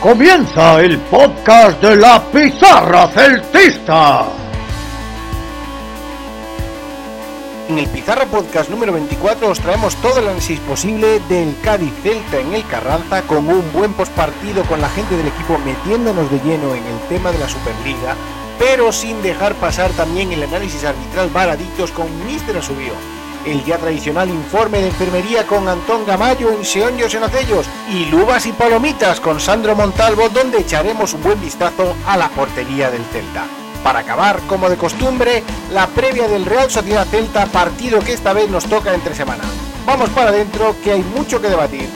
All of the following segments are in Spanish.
Comienza el podcast de la Pizarra Celtista. En el Pizarra Podcast número 24 os traemos todo el análisis posible del Cádiz Celta en el Carranza con un buen postpartido con la gente del equipo metiéndonos de lleno en el tema de la Superliga, pero sin dejar pasar también el análisis arbitral varaditos con Mister Asubio el ya tradicional informe de enfermería con Antón Gamayo en Seonjos en y Lubas y Palomitas con Sandro Montalvo donde echaremos un buen vistazo a la portería del Celta. Para acabar, como de costumbre, la previa del Real Sociedad Celta, partido que esta vez nos toca entre semana. Vamos para adentro que hay mucho que debatir.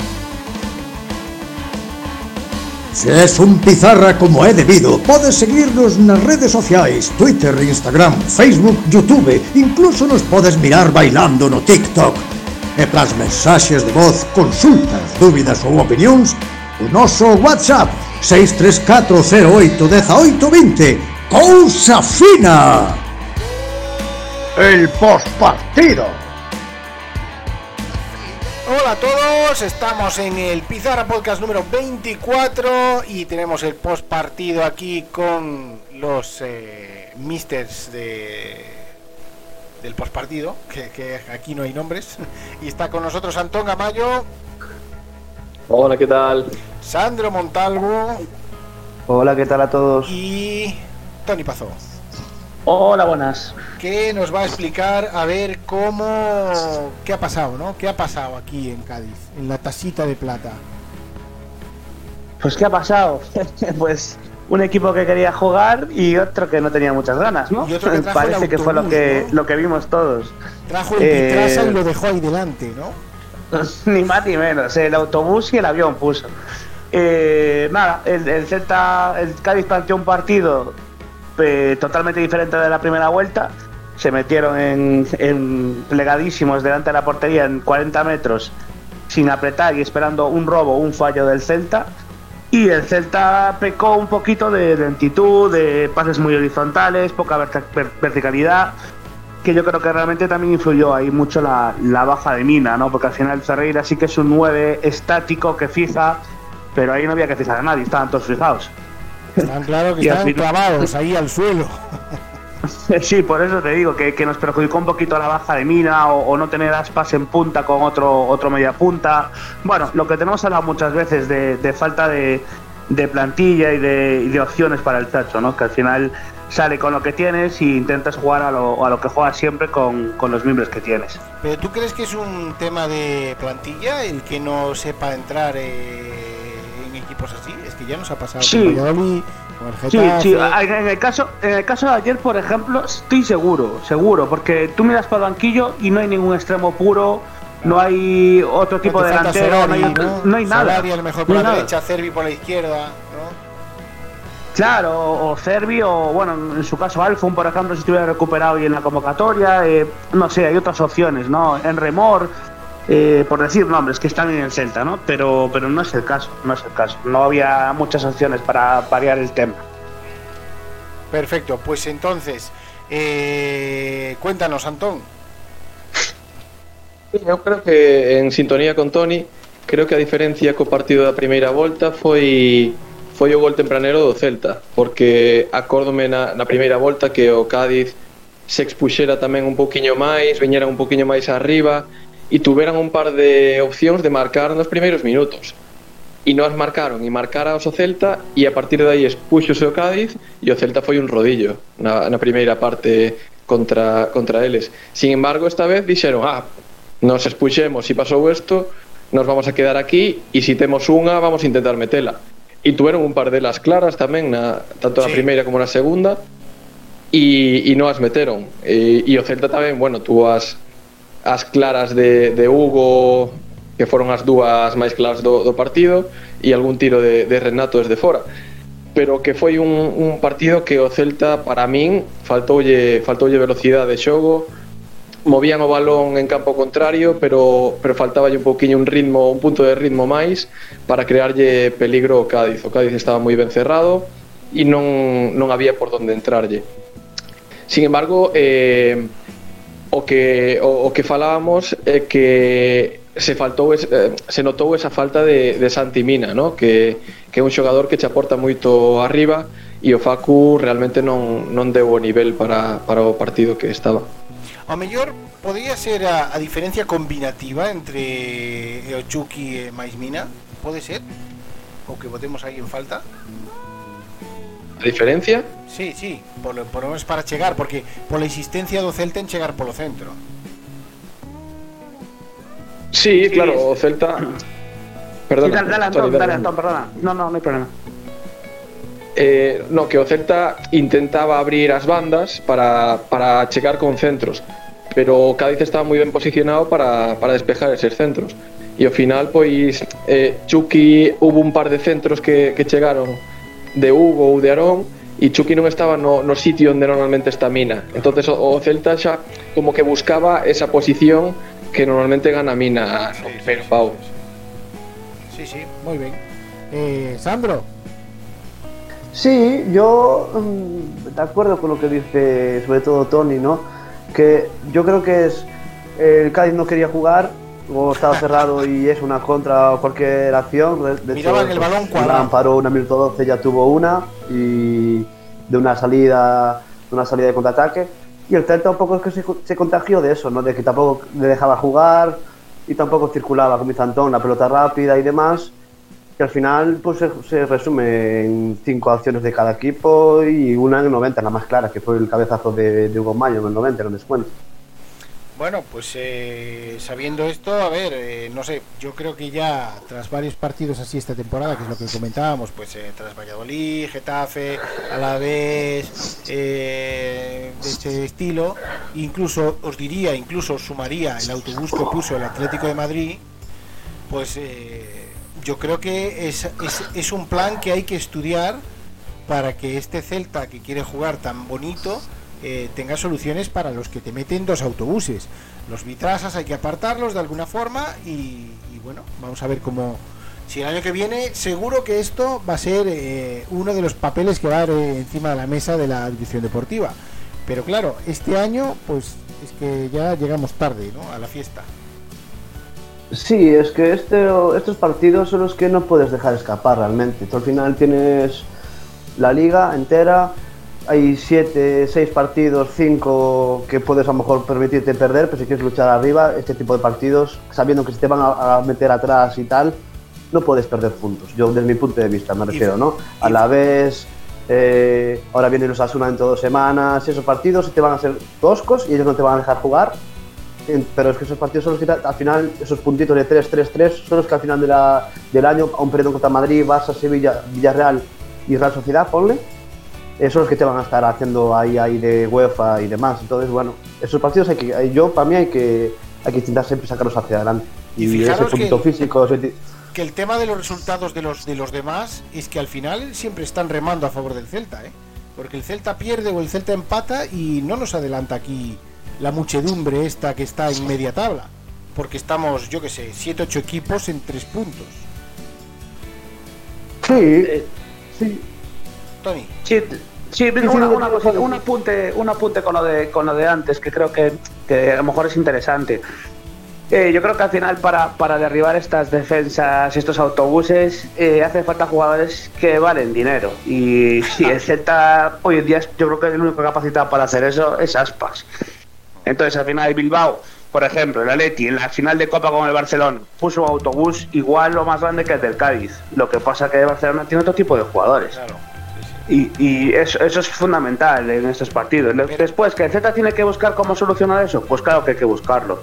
Se es un pizarra como é debido, podes seguirnos nas redes sociais, Twitter, Instagram, Facebook, Youtube, incluso nos podes mirar bailando no TikTok. E pras mensaxes de voz, consultas, dúbidas ou opinións, o noso WhatsApp 634081820. Cousa fina! El postpartido. Hola a todos, estamos en el Pizarra Podcast número 24 y tenemos el post partido aquí con los eh, misters de, del post partido, que, que, aquí no hay nombres. Y está con nosotros Antón Gamayo. Hola, ¿qué tal? Sandro Montalvo. Hola, ¿qué tal a todos? Y Tony Pazó. Hola, buenas. Que nos va a explicar a ver cómo. ¿Qué ha pasado, no? ¿Qué ha pasado aquí en Cádiz, en la tacita de plata? Pues, ¿qué ha pasado? pues un equipo que quería jugar y otro que no tenía muchas ganas, ¿no? Y otro que trajo Parece el que fue lo autobús, que, ¿no? lo que vimos todos. Trajo el Eh, Pitrasa y lo dejó ahí delante, ¿no? ni más ni menos. El autobús y el avión puso. Eh, nada, el, el Celta, el Cádiz planteó un partido eh, totalmente diferente de la primera vuelta. Se metieron en, plegadísimos delante de la portería en 40 metros sin apretar y esperando un robo, un fallo del Celta. Y el Celta pecó un poquito de lentitud, de pases muy horizontales, poca verticalidad, que yo creo que realmente también influyó ahí mucho la, la baja de Mina, ¿no? Porque al final Ferreira sí que es un 9 estático que fija, pero ahí no había que fijar a nadie, estaban todos fijados. Están claro que están clavados ahí al suelo. Sí, por eso te digo, que, que nos perjudicó un poquito la baja de mina o, o no tener aspas en punta con otro, otro media punta. Bueno, lo que tenemos hablado muchas veces de, de falta de, de plantilla y de, y de opciones para el tacho, ¿no? Que al final sale con lo que tienes y intentas jugar a lo, a lo que juegas siempre con, con los miembros que tienes. Pero ¿tú crees que es un tema de plantilla el que no sepa entrar eh, equipos así? Es que ya nos ha pasado Sí. con Valladolid, con el Sí, Getafe. sí, en en el caso, en el caso de ayer, por ejemplo, estoy seguro, seguro, porque tú miras para el banquillo y no hay ningún extremo puro, no hay otro tipo de delantero, no hay, no nada. Solari a lo mejor por la nada. derecha, Cervi por la izquierda. Claro, o o Cervi, o bueno, en su caso Alfon, por ejemplo, si estuviera recuperado y en la convocatoria, eh, no sé, hay otras opciones, ¿no? En Remor, eh, por decir nombres que están en el Celta, ¿no? Pero, pero no es el caso, no es el caso. No había muchas opciones para variar el tema. Perfecto, pues entonces, eh, cuéntanos, Antón. Eu creo que en sintonía con Tony, creo que a diferencia co partido da primeira volta foi foi o gol tempranero do Celta, porque acórdome na, na primeira volta que o Cádiz se expuxera tamén un poquiño máis, veñera un poquiño máis arriba y tuveran un par de opcións de marcar nos primeiros minutos. E non as marcaron e marcara o Celta e a partir de aí expuxose o Cádiz e o Celta foi un rodillo na, na primeira parte contra, contra eles sin embargo esta vez dixeron ah, nos expuxemos e pasou isto nos vamos a quedar aquí e se si temos unha vamos a intentar metela e tuveron un par delas claras tamén na, tanto na sí. primeira como na segunda e, e non as meteron e, eh, e o Celta tamén, bueno, tuvo as as claras de, de Hugo que foron as dúas máis claras do, do partido e algún tiro de, de Renato desde fora pero que foi un, un partido que o Celta para min faltoulle, faltoulle velocidade de xogo. Movían o balón en campo contrario pero, pero faltaballe un poquinho un ritmo un punto de ritmo máis para crearlle peligro ao Cádiz. O Cádiz estaba moi ben cerrado e non, non había por onde entrarlle. Sin embargo eh, o que o, o que falábamos é que se faltou es, eh, se notou esa falta de, de Santi Mina, no? que, que é un xogador que che aporta moito arriba e o Facu realmente non, non deu o nivel para, para o partido que estaba. O mellor podría ser a, a diferencia combinativa entre eh, o Chucky e máis Mina? Pode ser? O que votemos aí en falta? A diferencia? Sí, sí, por, por lo menos para chegar, porque pola existencia do Celta en chegar polo centro. Sí, claro, o Celta. Perdona, Sí, dale, dale, Antón, dale, Antón, perdona. No, no, no hay problema. Eh, no, que o Celta intentaba abrir as bandas para, para chegar con centros pero Cádiz estaba moi ben posicionado para, para despejar eses centros e ao final, pois, eh, Chucky hubo un par de centros que, que chegaron de Hugo ou de Arón e Chucky non estaba no, no sitio onde normalmente está Mina. Entonces o, o Celta xa como que buscaba esa posición que normalmente gana Mina no primeiro pau. Sí, sí, muy bien. Eh, Sandro, Sí, yo mm, de acuerdo con lo que dice sobre todo Tony, ¿no? Que yo creo que es el Cádiz no quería jugar o estaba cerrado y es una contra o cualquier acción. De, Miraban el balón cuadrado. Paró una minuto 12, ya tuvo una y de una salida, de una salida de contraataque. Y el Celta un poco es que se, se contagió de eso, ¿no? De que tampoco le dejaba jugar y tampoco circulaba con Antón la pelota rápida y demás que al final pues se, se resume en cinco acciones de cada equipo y una en el 90, la más clara, que fue el cabezazo de, de Hugo Mayo en el 90, en el descuento. Bueno, pues eh, sabiendo esto, a ver, eh, no sé, yo creo que ya tras varios partidos así esta temporada, que es lo que comentábamos, pues eh, tras Valladolid, Getafe, Alavés, eh, de este estilo, incluso os diría, incluso sumaría el autobús que puso el Atlético de Madrid, pues eh, yo creo que es, es un plan que hay que estudiar para que este Celta que quiere jugar tan bonito eh, tenga soluciones para los que te meten dos autobuses. Los vitrasas hay que apartarlos de alguna forma y, bueno, vamos a ver cómo... Si el año que viene, seguro que esto va a ser eh, uno de los papeles que va a haber eh, encima de la mesa de la dirección deportiva. Pero claro, este año, pues es que ya llegamos tarde ¿no? a la fiesta. Sí, es que este, estos partidos son los que no puedes dejar escapar realmente. Tú al final tienes la liga entera, hay siete, seis partidos, cinco que puedes a lo mejor permitirte perder, pero si quieres luchar arriba, este tipo de partidos, sabiendo que se te van a, a meter atrás y tal, no puedes perder puntos. Yo desde mi punto de vista me refiero, ¿no? A la vez, eh, ahora vienen los Asuna dentro de dos semanas, esos partidos te van a hacer toscos y ellos no te van a dejar jugar. Pero es que esos partidos son los que al final, esos puntitos de 3-3-3, son los que al final de la- del año, aún perdiendo contra Madrid, Barça, Sevilla, Villarreal y Real Sociedad, ponle, eh, son los que te van a estar haciendo ahí, ahí de UEFA y demás. Entonces, bueno, esos partidos hay que, yo para mí hay que, hay que intentar siempre sacarlos hacia adelante. Y Y, ese fijaros que punto el- físico, ese- que el tema de los resultados de los de los demás es que al final siempre están remando a favor del Celta, ¿eh? Porque el Celta pierde o el Celta empata y no nos adelanta aquí la muchedumbre esta que está en media tabla. Porque estamos, yo que sé, 7-8 equipos en 3 puntos. Sí, sí. Tony. Sí, sí, una, una cosa, un apunte, un apunte con lo de con lo de antes que creo que, que a lo mejor es interesante. Eh, yo creo que al final para, para derribar estas defensas, estos autobuses, eh, hace falta jugadores que valen dinero. Y sí, el Celta hoy en día es- yo creo que el único capacitado para hacer eso es Aspas. Entonces al final Bilbao, por ejemplo, el Atleti en la final de Copa con el Barcelona puso un autobús igual o más grande que el del Cádiz. Lo que pasa que el Barcelona tiene otro tipo de jugadores. Claro. Y, y eso, eso es fundamental en estos partidos. Después, que el Z tiene que buscar cómo solucionar eso, pues claro que hay que buscarlo.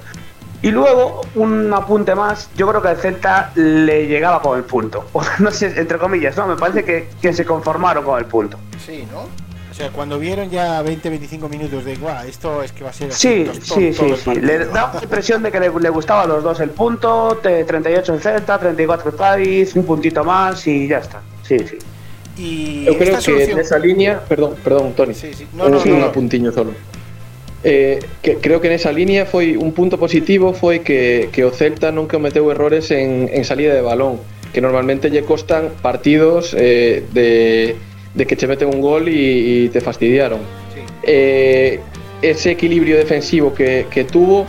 Y luego, un apunte más, yo creo que el Celta le llegaba con el punto. O no sé, entre comillas, no, me parece que, que se conformaron con el punto. Sí, ¿no? O sea, cuando vieron ya 20-25 minutos de, guau, esto es que va a ser así, Sí, sí, todo sí, sí. partido". Le daba la impresión de que le, le gustaba a los dos el punto, te- 38 el Celta, 34 el Cádiz, un puntito más y ya está. Sí, sí. Y Eu creo solución... que nesa línea, perdón, perdón, Toni. Sí, sí. No, un, no, no, un apuntiño solo. Eh, que, creo que nesa línea foi un punto positivo foi que, que o Celta non cometeu errores en, en salida de balón que normalmente lle costan partidos eh, de, de que che meten un gol e, e te fastidiaron sí. eh, ese equilibrio defensivo que, que tuvo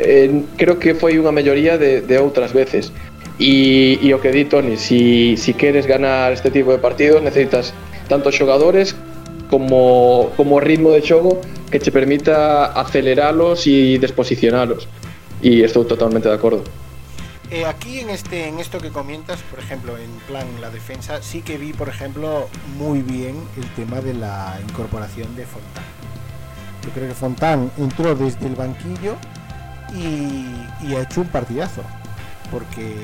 eh, creo que foi unha melloría de, de outras veces E, e que di Tony, si, si queres ganar este tipo de partidos necesitas tanto xogadores como, como ritmo de xogo que che permita aceleralos e desposicionalos. E estou totalmente de acordo. Eh, aquí en este en esto que comentas, por ejemplo, en plan la defensa, sí que vi, por ejemplo, muy bien el tema de la incorporación de Fontán. Yo creo que Fontán entró desde el banquillo y, y ha hecho un partidazo. Porque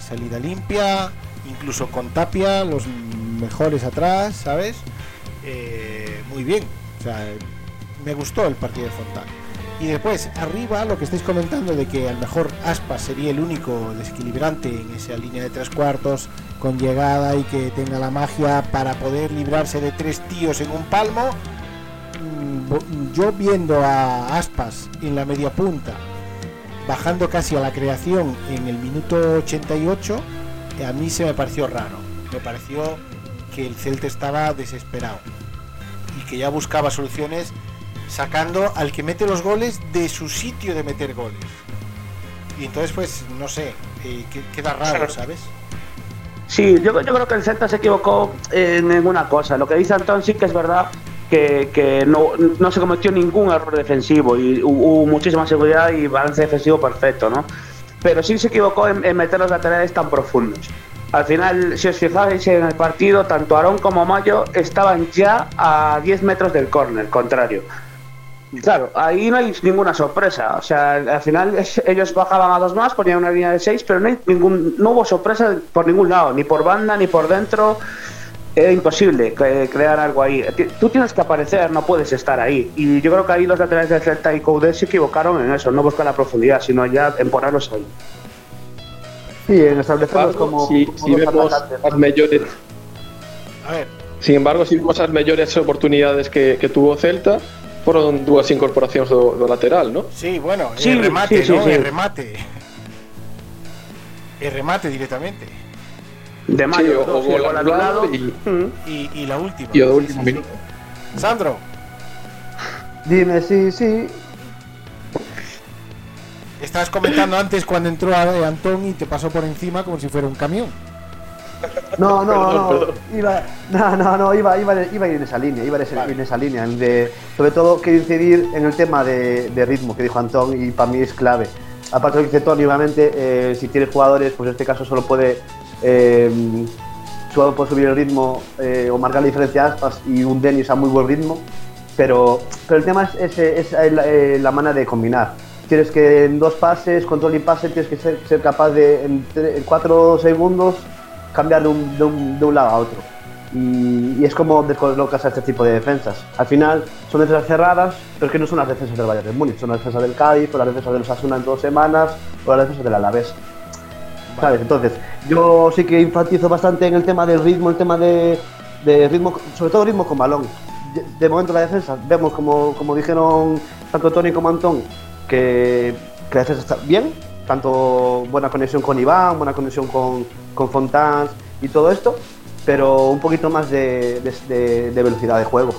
salida limpia, incluso con Tapia, los mejores atrás, ¿sabes? Eh, muy bien. Me gustó el partido de Fontán. Y después, arriba, lo que estáis comentando de que a lo mejor Aspas sería el único desequilibrante en esa línea de tres cuartos, con llegada y que tenga la magia para poder librarse de tres tíos en un palmo. Mm, Yo viendo a Aspas en la media punta, bajando casi a la creación en el minuto 88, a mí se me pareció raro. Me pareció que el Celta estaba desesperado y que ya buscaba soluciones sacando al que mete los goles de su sitio de meter goles. Y entonces, pues, no sé, eh, que- queda raro, ¿sabes? Sí, yo, yo creo que el Celta se equivocó en ninguna cosa. Lo que dice Antón sí que es verdad que, no, no se cometió ningún error defensivo y hu- hubo muchísima seguridad y balance defensivo perfecto, ¿no? Pero sí se equivocó en, en meter los laterales tan profundos. Al final, si os fijáis en el partido, tanto Aarón como Mayo estaban ya a 10 metros del córner, contrario. Claro, ahí no hay ninguna sorpresa. O sea, al final ellos bajaban a dos más, ponían una línea de seis, pero no, hay ningún, no hubo sorpresa por ningún lado, ni por banda, ni por dentro. Era imposible cre- crear algo ahí. Tú tienes que aparecer, no puedes estar ahí. Y yo creo que ahí los laterales de Celta y Coudet se equivocaron en eso, no buscar la profundidad, sino ya en ponerlos ahí. Sí, en establecerlos como, si, como si dos vemos atacantes. as mellores A ver, Sin embargo, si vemos as mellores oportunidades que, que tuvo Celta foron dúas incorporacións do, do lateral, ¿no? sí, bueno, Sí, el remate, sí, sí, ¿no? sí. El remate. El remate directamente. De Mayo, Sí, o, o y el gol gol anulado y. Y, y la última. y o do Sí. Sandro, Dime, sí, sí. estabas comentando antes cuando entró Antón y te pasó por encima como si fuera un camión. No, no, Perdón, no, perdón. Iba, no, no, no, iba, iba, iba a ir en esa línea, iba a ir Vale. en esa línea, de, sobre todo quiero incidir en el tema de, de ritmo que dijo Antón y para mí es clave. Aparte de lo que dice Tony, obviamente, eh, si tienes jugadores, pues en este caso solo puede, eh, solo puede subir el ritmo eh, o marcar la diferencia a Aspas y un Denis a muy buen ritmo, pero, pero el tema es, es, es la, eh, la manera de combinar. Tienes que en dos pases, control y pase, tienes que ser, capaz de en, en cuatro segundos cambiar de un, de un, de un lado a otro. Y, es como descolocas a este tipo de defensas. Al final son defensas cerradas, pero que no son las defensas del Bayern de Múnich, son las defensas del Cádiz, o las defensas de los Asuna en dos semanas, o las defensas del Alavés. ¿Sabes? Entonces, yo sí que enfatizo bastante en el tema del ritmo, el tema de, de ritmo, sobre todo ritmo con balón. De, de momento la defensa, vemos como, como dijeron tanto Tony como Antón, que, que la defensa está bien, tanto buena conexión con Iván, buena conexión con, con Fontans y todo esto, pero un poquito más de, de- velocidad de juego.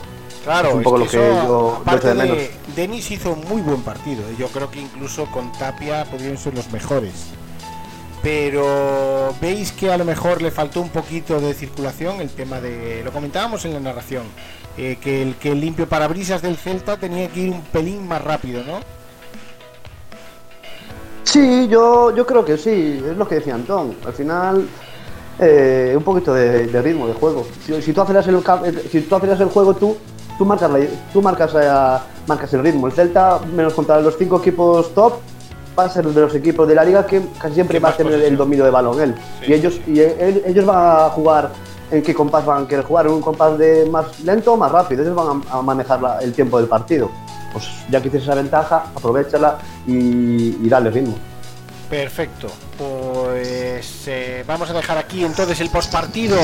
Claro, Es un poco es lo que eso, yo- yo aparte de menos. Denis hizo un muy buen partido. Yo creo que incluso con Tapia podrían ser los mejores. Pero veis que a lo mejor le faltó un poquito de circulación el tema de. Lo comentábamos en la narración. eh, que el que el limpio parabrisas del Celta tenía que ir un pelín más rápido, ¿no? Sí, yo, yo creo que sí, es lo que decía Antón. Al final, eh, un poquito de, ritmo de juego. Si, tú aceleras el- si tú aceleras el juego, tú, tú marcas, la- tú marcas, eh, marcas el ritmo. El Celta, menos contra los cinco equipos top, va a ser de los equipos de la liga que casi siempre va a tener el dominio de balón él. Sí, y ellos, y él- ellos van a jugar en qué compás van a querer jugar, en un compás de más lento o más rápido. Ellos van a, a manejar la- el tiempo del partido. Pues ya que tienes esa ventaja, aprovechala y, y dale ritmo. Perfecto. Pues eh, vamos a dejar aquí entonces el postpartido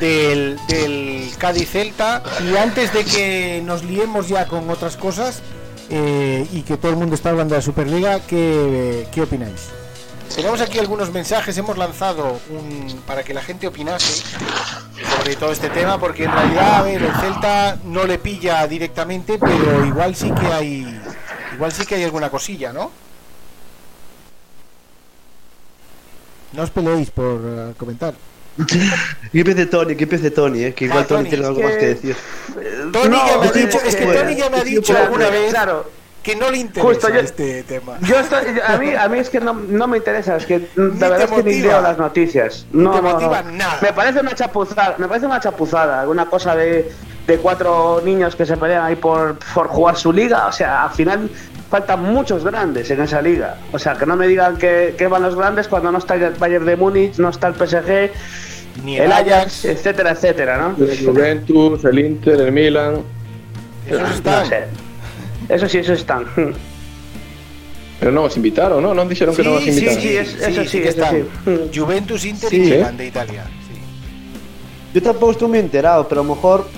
del, del Cádiz Celta. Y antes de que nos liemos ya con otras cosas eh, y que todo el mundo está hablando de la Superliga, ¿qué, qué opináis? Tenemos aquí algunos mensajes, hemos lanzado un, para que la gente opinase sobre todo este tema, porque en realidad, a ver, el Celta no le pilla directamente, pero igual sí que hay, igual sí que hay alguna cosilla, ¿no? No os peleéis por eh, comentar que empiece Tony, que empiece Tony, eh, que igual Ah, Tony, Tony, tiene es algo que- más que decir. Tony No, ya me ha dicho, es que Tony ya me ha dicho alguna vez Claro. que no le interesa Justo, yo- este tema. Yo estoy, a mí, a mí es que no, no me interesa, es que de verdad es que ni leo las noticias. No, te no, motiva no. nada. Me parece una chapuzada, me parece una chapuzada, una cosa de, de cuatro niños que se pelean ahí por, por jugar su liga. O sea, al final faltan muchos grandes en esa liga. O sea, que no me digan que, que van los grandes cuando no está el Bayern de Múnich, no está el PSG, Ni el Ajax, etcétera, etcétera, ¿no? El Juventus, el Inter, el Milan. Esos No están. sé. Eso sí, eso están. Pero no os invitaron, ¿no? No dijeron que no os sí, invitaron. sí, es- eso sí, que eso sí. Juventus, Inter Sí. y Milan de Italia. sí. Yo tampoco estoy muy enterado, pero a lo mejor,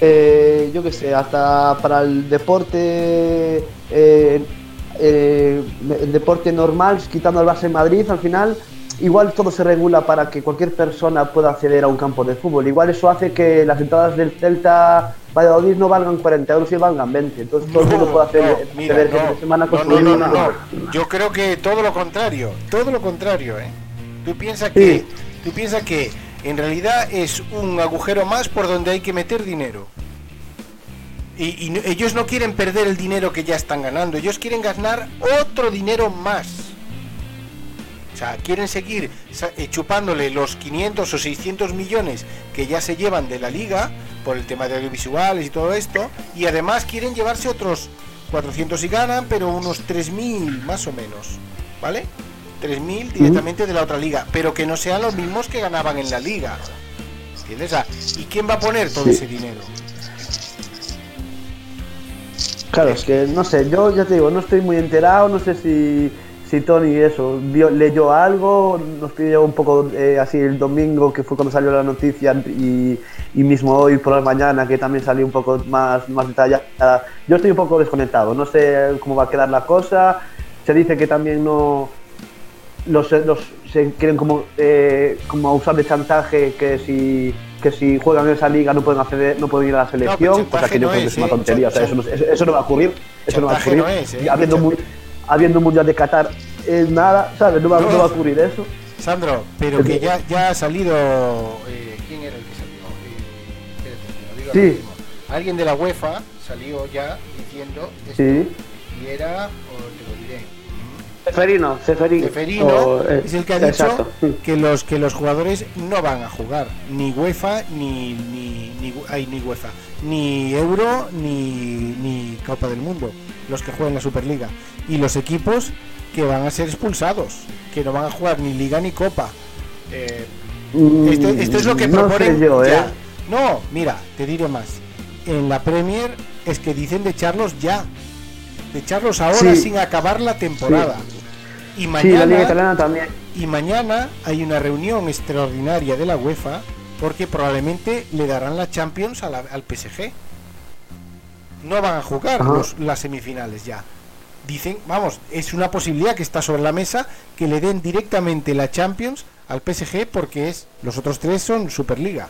eh, yo qué sé, hasta para el deporte, eh, eh, el deporte normal, quitando el base en Madrid, al final, igual todo se regula para que cualquier persona pueda acceder a un campo de fútbol. Igual eso hace que las entradas del Celta Valladolid no valgan 40 euros y valgan 20. Entonces todo el mundo puede hacer, No, mira, no, semana con no, no, no, liga. no, no. Yo creo que todo lo contrario, todo lo contrario, ¿eh? Tú piensas Sí. que, tú piensas que en realidad es un agujero más por donde hay que meter dinero. Y, y ellos no quieren perder el dinero que ya están ganando, ellos quieren ganar otro dinero más. O sea, quieren seguir eh, chupándole los 500 o 600 millones que ya se llevan de la liga por el tema de audiovisuales y todo esto. Y además quieren llevarse otros 400 si ganan, pero unos 3.000 más o menos. ¿Vale? 3.000 directamente de la otra liga. Pero que no sean los mismos que ganaban en la liga. ¿Entiendes? ¿Y quién va a poner todo Sí. ese dinero? Claro, es que no sé, yo ya te digo, no estoy muy enterado, no sé si, si Tony eso vio- leyó algo, nos pidió un poco eh, así el domingo, que fue cuando salió la noticia, y, y mismo hoy por la mañana, que también salió un poco más, más detallada. Yo estoy un poco desconectado, no sé cómo va a quedar la cosa. Se dice que también no. Los, los se quieren como, eh, como usar de chantaje que si que si juegan en esa liga no pueden acceder, no pueden ir a la selección, cosa chantaje que yo no creo que es, es una ¿eh? tontería, o sea, eso, no, eso- eso no va a ocurrir, eso no va a ocurrir. no es, ¿eh? Habiendo, mu- habiendo un mundial de Qatar, eh, nada, ¿sabes? No va, No. no va a ocurrir eso. Sandro, pero que ya, ya ha salido. eh, ¿Quién era el que salió? Eh, espérate, digo Sí. Alguien de la UEFA salió ya diciendo esto, Sí. y era, o te lo diré, Ceferino, Ceferino. Ceferino O, eh, es el que ha dicho exacto. que los que los jugadores no van a jugar ni UEFA ni ni ni, ay, ni UEFA ni Euro ni, ni Copa del Mundo los que juegan la Superliga y los equipos que van a ser expulsados que no van a jugar ni Liga ni Copa Eh, esto, esto es lo que Mm, no proponen sé yo, ¿eh? ya. no mira te diré más en la Premier es que dicen de echarlos ya de echarlos ahora Sí. sin acabar la temporada y Sí, mañana la liga italiana también. y mañana hay una reunión extraordinaria de la UEFA porque probablemente le darán la Champions a la- al PSG. No van a jugar los- las semifinales ya. Dicen, vamos, es una posibilidad que está sobre la mesa que le den directamente la Champions al PSG porque es los otros tres son Superliga.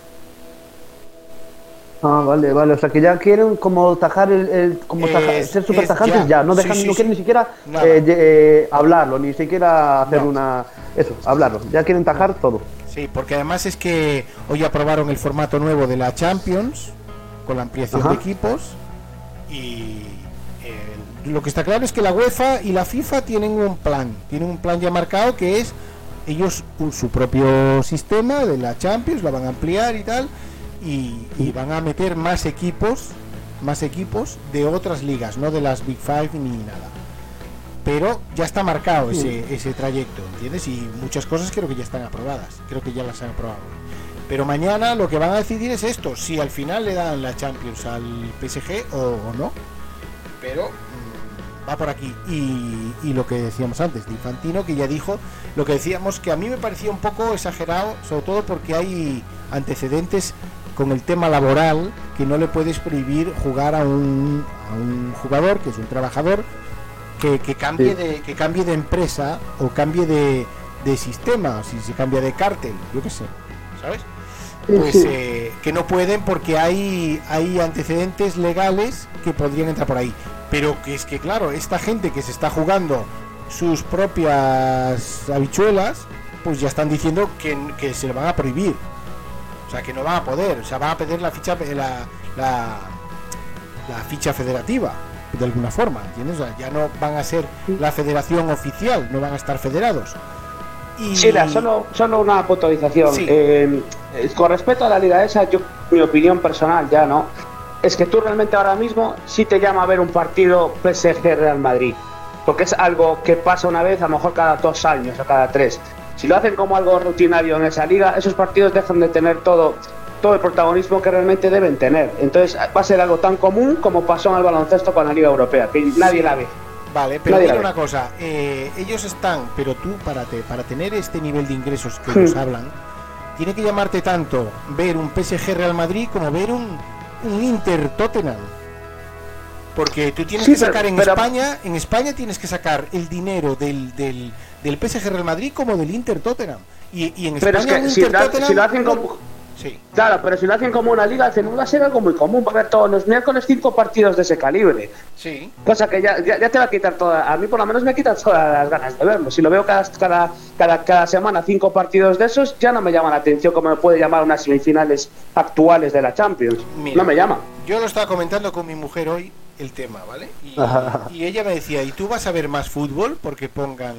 Ah, vale, vale. O sea, que ya quieren como tajar el, el- como taja- Es- ser súper es tajantes ya. ya. No dejan, sí, no sí. quieren ni siquiera eh, eh, hablarlo, ni siquiera hacer No. una eso, hablarlo. Ya quieren tajar todo. Sí, porque además es que hoy aprobaron el formato nuevo de la Champions con la ampliación Ajá. de equipos y eh, lo que está claro es que la UEFA y la FIFA tienen un plan, tienen un plan ya marcado que es ellos un- su propio sistema de la Champions, la van a ampliar y tal y, y van a meter más equipos, más equipos de otras ligas, no de las Big Five ni nada. Pero ya está marcado ese, ese trayecto, ¿entiendes? Y muchas cosas creo que ya están aprobadas, creo que ya las han aprobado. Pero mañana lo que van a decidir es esto, si al final le dan la Champions al PSG o, o no. Pero mm, va por aquí. Y, y lo que decíamos antes, de Infantino, que ya dijo, lo que decíamos que a mí me parecía un poco exagerado, sobre todo porque hay antecedentes con el tema laboral que no le puedes prohibir jugar a un, a un jugador que es un trabajador que, que cambie Sí. de que cambie de empresa o cambie de, de sistema si se cambia de cártel yo qué sé sabes pues Sí. eh, que no pueden porque hay hay antecedentes legales que podrían entrar por ahí pero que es que claro esta gente que se está jugando sus propias habichuelas pues ya están diciendo que, que se lo van a prohibir. O sea, que no van a poder. O sea, van a pedir la ficha, la, la, la ficha federativa, de alguna forma, ¿entiendes? O sea, ya no van a ser la federación oficial, no van a estar federados. Y... Sí, solo, solo una puntualización. Sí. Eh, con respecto a la liga esa, yo, mi opinión personal ya, ¿no? Es que tú realmente ahora mismo sí te llama a ver un partido PSG Real Madrid. Porque es algo que pasa una vez, a lo mejor cada dos años o cada tres. Si lo hacen como algo rutinario en esa liga, esos partidos dejan de tener todo, todo el protagonismo que realmente deben tener. Entonces va a ser algo tan común como pasó en el baloncesto con la Liga Europea, que nadie la ve. Vale, pero mira una cosa, eh, ellos están, pero tú para, te- para tener este nivel de ingresos que ellos Hmm. hablan, tiene que llamarte tanto ver un PSG Real Madrid como ver un, un Inter Tottenham. Porque tú tienes Sí, que pero- sacar en pero- España, en España tienes que sacar el dinero del, del, del PSG Real Madrid como del Inter Tottenham. Y, y en Pero es España que si lo, Tottenham si lo hacen como... Sí. Claro, pero si lo hacen como una liga, va a ser algo muy común. Va a haber todos los miércoles cinco partidos de ese calibre. Sí. Cosa que ya, ya, ya te va a quitar toda. A mí, por lo menos, me quita todas las ganas de verlo. Si lo veo cada, cada, cada, cada semana cinco partidos de esos, ya no me llama la atención como me puede llamar unas semifinales actuales de la Champions. Mira. No me llama. Yo lo estaba comentando con mi mujer hoy el tema, ¿vale? Y, y ella me decía, ¿y tú vas a ver más fútbol? Porque pongan...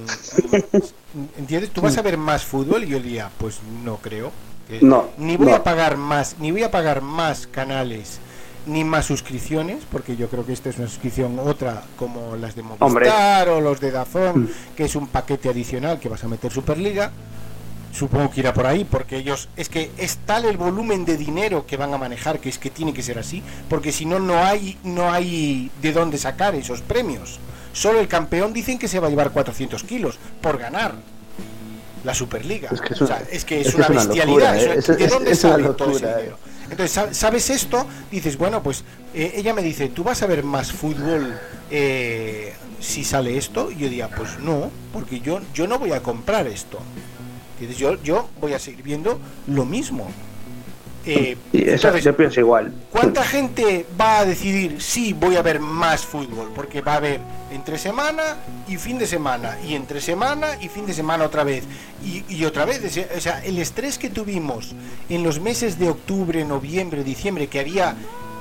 ¿Entiendes? ¿Tú vas a ver más fútbol? Y yo le decía, pues no creo. Eh, No, Ni voy no. a pagar más, ni voy a pagar más canales, ni más suscripciones, porque yo creo que esta es una suscripción otra como las de Hombre. Movistar o los de Dazón, Mm. que es un paquete adicional que vas a meter Superliga. Supongo que irá por ahí, porque ellos es que es tal el volumen de dinero que van a manejar que es que tiene que ser así, porque si no no hay no hay de dónde sacar esos premios. Solo el campeón dicen que se va a llevar 400 kilos por ganar la Superliga. Es que es O una- sea, es que es una es una bestialidad. locura, ¿eh? ¿De dónde sale todo ese locura, dinero? Entonces, sa- ¿sabes esto? Dices, bueno, pues eh, ella me dice, ¿tú vas a ver más fútbol eh, si sale esto? Y yo diría, pues no, porque yo, yo no voy a comprar esto. Entonces, yo, yo voy a seguir viendo lo mismo. Eh, Y eso yo pienso igual. ¿Cuánta gente va a decidir sí voy a ver más fútbol? Porque va a haber entre semana y fin de semana, y entre semana y fin de semana otra vez, y, y otra vez. O sea, el estrés que tuvimos en los meses de octubre, noviembre, diciembre, que había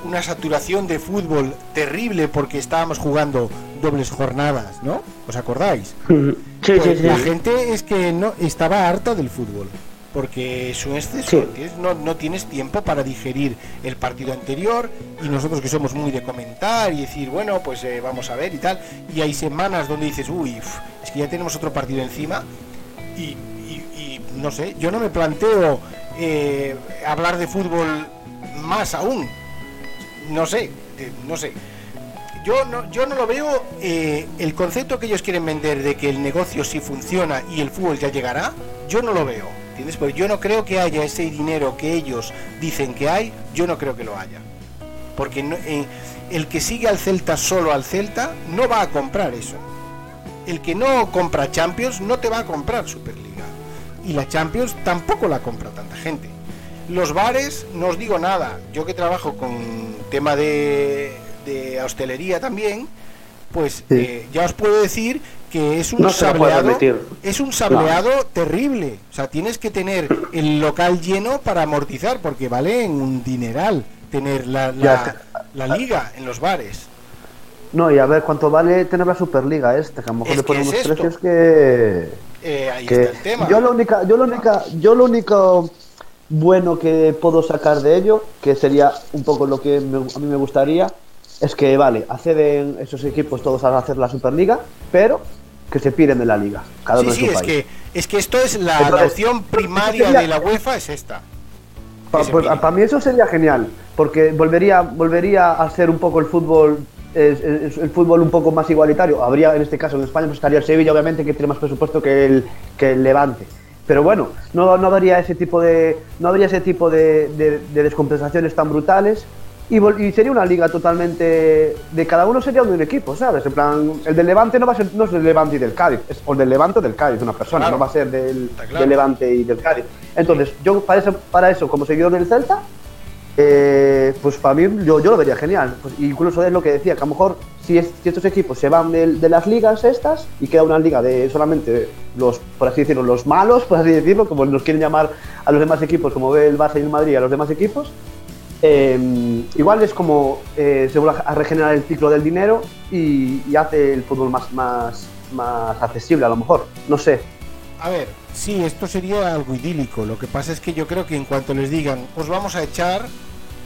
una saturación de fútbol terrible porque estábamos jugando dobles jornadas, ¿no? ¿Os acordáis? Sí, Pues sí. La gente es que no estaba harta del fútbol. Porque es un exceso, no, no tienes tiempo para digerir el partido anterior y nosotros que somos muy de comentar y decir, bueno, pues eh, vamos a ver y tal. Y hay semanas donde dices, uy, es que ya tenemos otro partido encima y, y- y no sé, yo no me planteo eh, hablar de fútbol más aún. No sé, no sé. Yo no, yo no lo veo. eh, el concepto que ellos quieren vender de que el negocio sí funciona y el fútbol ya llegará, yo no lo veo. ¿Entiendes? Porque yo no creo que haya ese dinero que ellos dicen que hay, yo no creo que lo haya. Porque eh, el que sigue al Celta solo al Celta no va a comprar eso. El que no compra Champions no te va a comprar Superliga. Y la Champions tampoco la compra tanta gente. Los bares, no os digo nada. Yo que trabajo con tema de, de hostelería también, pues Sí. eh, ya os puedo decir que es un No sableado, es un sableado terrible. O sea, tienes que tener el local lleno para amortizar, porque vale en un dineral tener la, la, la liga en los bares. No, y a ver cuánto vale tener la Superliga esta, que a lo mejor Es le ponen es precios que, Eh, ahí que está el tema. yo lo única, yo lo única, yo lo único bueno que puedo sacar de ello, que sería un poco lo que me- a mí me gustaría, es que vale, acceden esos equipos todos a hacer la Superliga, pero que se piden de la liga, cada Sí, uno sí, es país. que, es que esto es la, Entonces, la opción primaria sería- de la UEFA, es esta. Pa- pues, para mí eso sería genial, porque volvería, volvería a ser un poco el fútbol, es- es- el fútbol un poco más igualitario. Habría, en este caso, en España, pues estaría el Sevilla, obviamente, que tiene más presupuesto que el, que el Levante. Pero bueno, no, no habría ese tipo de, no habría ese tipo de, de- de descompensaciones tan brutales. Y, sería una liga totalmente. De cada uno sería un equipo, ¿sabes? En plan, el del Levante no va a ser no es del Levante y del Cádiz, es o del Levante o del Cádiz, una persona, Claro. no va a ser del, claro. del Levante y del Cádiz. Entonces, yo para eso, para eso como seguidor del Celta, eh, pues para mí yo, yo lo vería genial. Pues incluso es lo que decía, que a lo mejor si, es- si estos equipos se van de, las ligas estas y queda una liga de solamente los, por así decirlo, los malos, por así decirlo, como nos quieren llamar a los demás equipos, como ve el Barça y el Madrid a los demás equipos, eh, igual es como eh, se vuelve a regenerar el ciclo del dinero y, y hace el fútbol más, más, más accesible a lo mejor. No sé. A ver, sí, esto sería algo idílico. Lo que pasa es que yo creo que en cuanto les digan, os vamos a echar,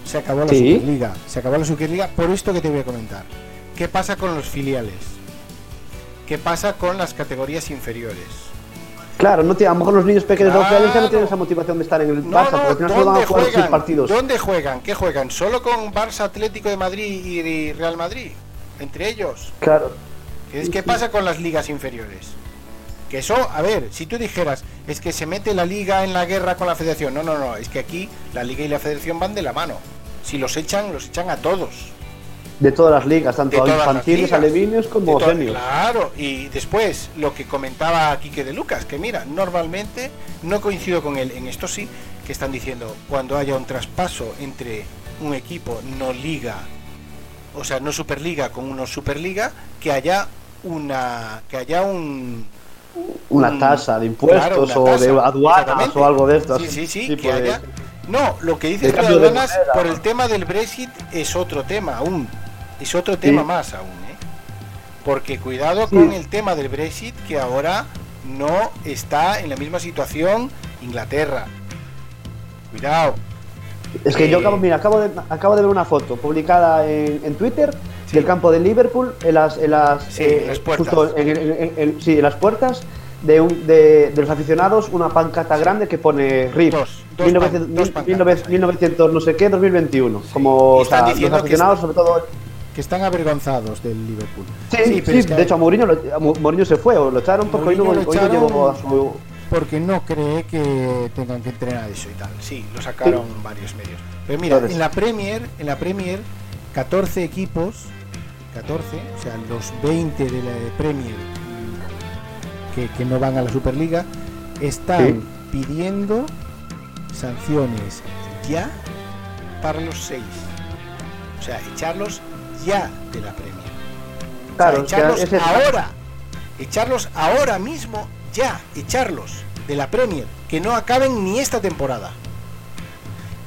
se acabó la Sí. Superliga. Se acabó la Superliga por esto que te voy a comentar. ¿Qué pasa con los filiales? ¿Qué pasa con las categorías inferiores? Claro, no tiene, a lo mejor los niños pequeños de Claro. ya no tienen esa motivación de estar en el No, Barça, no, porque al final van ¿dónde a jugar juegan? partidos. ¿Dónde juegan? ¿Qué juegan? ¿Solo con Barça, Atlético de Madrid y Real Madrid? Entre ellos. Claro. ¿Qué, es- qué pasa con las ligas inferiores? Que eso, a ver, si tú dijeras, es que se mete la liga en la guerra con la federación. No, no, no, es que aquí la liga y la federación van de la mano. Si los echan, los echan a todos. De todas las ligas, tanto las infantiles, alevinios como seniors. Claro, y después lo que comentaba Quique de Lucas, que mira, normalmente no coincido con él en esto sí, que están diciendo cuando haya un traspaso entre un equipo no liga, o sea, no superliga con uno superliga, que haya una que haya un Una un- tasa de impuestos claro, o tasa, de aduanas o algo de esto. Sí, sí, sí, que haya. No, lo que aduanas moneda. por el tema del Brexit es otro tema aún. Es otro tema Sí. más aún, ¿eh? Porque cuidado Sí. con el tema del Brexit que ahora no está en la misma situación Inglaterra. Cuidado. Es que yo Eh, acabo, mira, acabo de, acabo de ver una foto publicada en, en Twitter Sí. del campo de Liverpool, en las, en las, Sí, eh, en las puertas. justo en- en- en- en- sí, en las puertas de, un- de, de los aficionados, una pancata grande que pone RIP. Dos, dos 1900, pan- dos mil- pancartas 1900, ahí. 1900 no sé qué, 2021. Sí. Como o sea, los aficionados, sobre todo. Que están avergonzados del Liverpool. Sí, sí, pero es que- de hecho a Mourinho, lo- a Mou- Mourinho se fue, o lo echaron porque hoy no, Mourinho lo hoy no echaron llegó a su. porque no cree que tengan que entrenar eso y tal. Sí, lo sacaron varios medios. Pero mira, en la Premier, en la Premier 14 equipos, 14, o sea, los 20 de la Premier que, que no van a la Superliga están Sí. pidiendo sanciones ya para los 6. O sea, echarlos ya de la Premier. O sea, Claro, echarlos es- ahora. Echarlos ahora mismo, ya, echarlos de la Premier, que no acaben ni esta temporada.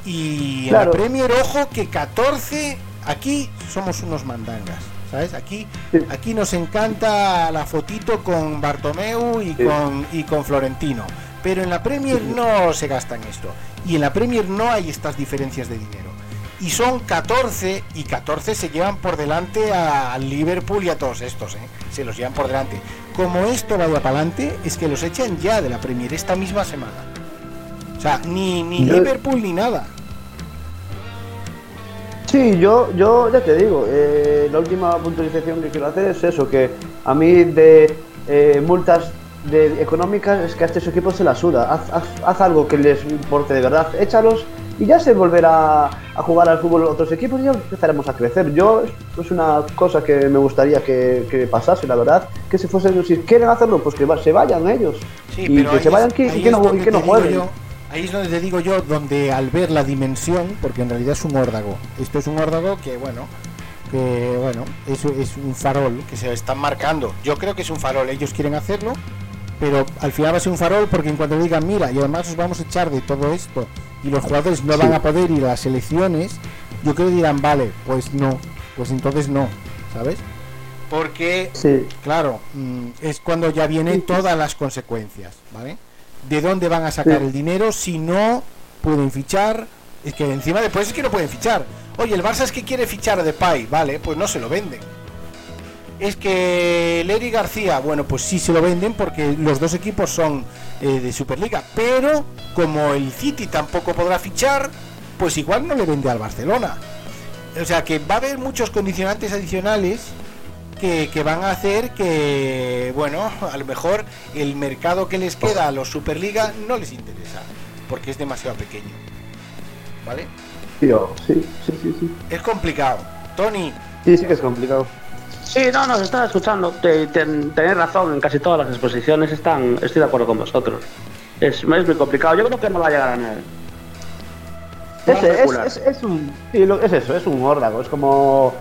Y en Claro. la Premier, ojo que 14, aquí somos unos mandangas, ¿sabes? Aquí, aquí nos encanta la fotito con Bartomeu y Sí. con, y con Florentino. Pero en la Premier no se gasta en esto. Y en la Premier no hay estas diferencias de dinero. Y son 14 y 14 se llevan por delante al Liverpool y a todos estos, ¿eh? se los llevan por delante. Como esto vaya para adelante, es que los echan ya de la Premier esta misma semana. O sea, ni, ni Liverpool ni nada. Sí, yo, yo ya te digo, eh, la última puntualización que quiero hacer es eso, que a mí de eh, multas de, económicas es que a estos equipos se la suda. Haz, haz- haz algo que les importe de verdad, échalos y ya se volverá a jugar al fútbol otros equipos y ya empezaremos a crecer. Yo es una cosa que me gustaría que, que pasase, la verdad, que si fuesen, si quieren hacerlo, pues que se vayan ellos Sí, y que se vayan ahí y que no, y que no jueguen. yo- ahí es donde te digo yo, donde al ver la dimensión, porque en realidad es un órdago. Esto es un órdago que, bueno, que, bueno, eso es un farol que se están marcando. Yo creo que es un farol, ellos quieren hacerlo, pero al final va a ser un farol porque en cuanto digan, mira, y además os vamos a echar de todo esto y los jugadores no Sí. van a poder ir a las elecciones, yo creo que dirán, vale, pues no, pues entonces no, ¿sabes? Porque Sí, Claro, mm, es cuando ya vienen todas las consecuencias, ¿vale? ¿De dónde van a sacar Sí. el dinero si no pueden fichar? Es que encima después es que no pueden fichar. Oye, el Barça es que quiere fichar a Depay, vale, pues no se lo venden. Es que Leri García, bueno, pues sí se lo venden porque los dos equipos son eh, de Superliga, pero como el City tampoco podrá fichar, pues igual no le vende al Barcelona. O sea que va a haber muchos condicionantes adicionales que, que van a hacer que, bueno, a lo mejor el mercado que les queda a los Superliga no les interesa, porque es demasiado pequeño. ¿Vale? tío, sí, sí, sí, sí. Es complicado. Tony, Sí, sí que es complicado. Sí, no, no, se estaba escuchando. Te- te- Tenéis razón, en casi todas las exposiciones están, estoy de acuerdo con vosotros. Es, es muy complicado. Yo creo que no va a llegar a nada. Es, es, es, un, sí, es eso, es un órdago, es como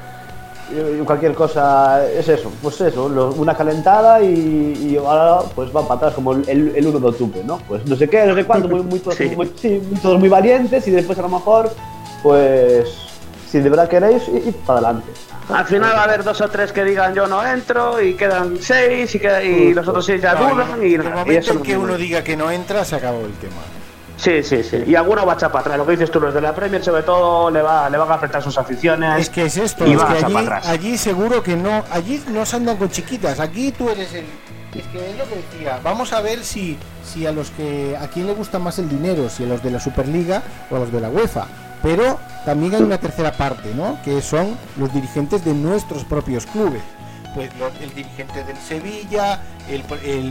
cualquier cosa, es eso, pues eso, una calentada y, ahora pues va para atrás como el, el uno de octubre, ¿no? Pues no sé qué, no sé cuánto, muy, muy, todos, muy, sí, todos muy valientes y después a lo mejor, pues si de verdad queréis, ir para adelante. Al final va a haber dos o tres que digan yo no entro y quedan seis y, y los otros seis ya dudan. Y, el momento en que uno diga que no entra, se acabó el tema. Sí, sí, sí. Y alguno va a echar para atrás. Lo que dices tú, los de la Premier, sobre todo, le, va, le van a afectar sus aficiones. Es que es esto, y van allí, allí seguro que no. Allí no se andan con chiquitas. Aquí tú eres el. Es que es lo que decía. Vamos a ver si, si a los que. a quién le gusta más el dinero, si a los de la Superliga o a los de la UEFA. Pero también hay una tercera parte, ¿no? Que son los dirigentes de nuestros propios clubes pues el dirigente del Sevilla, el,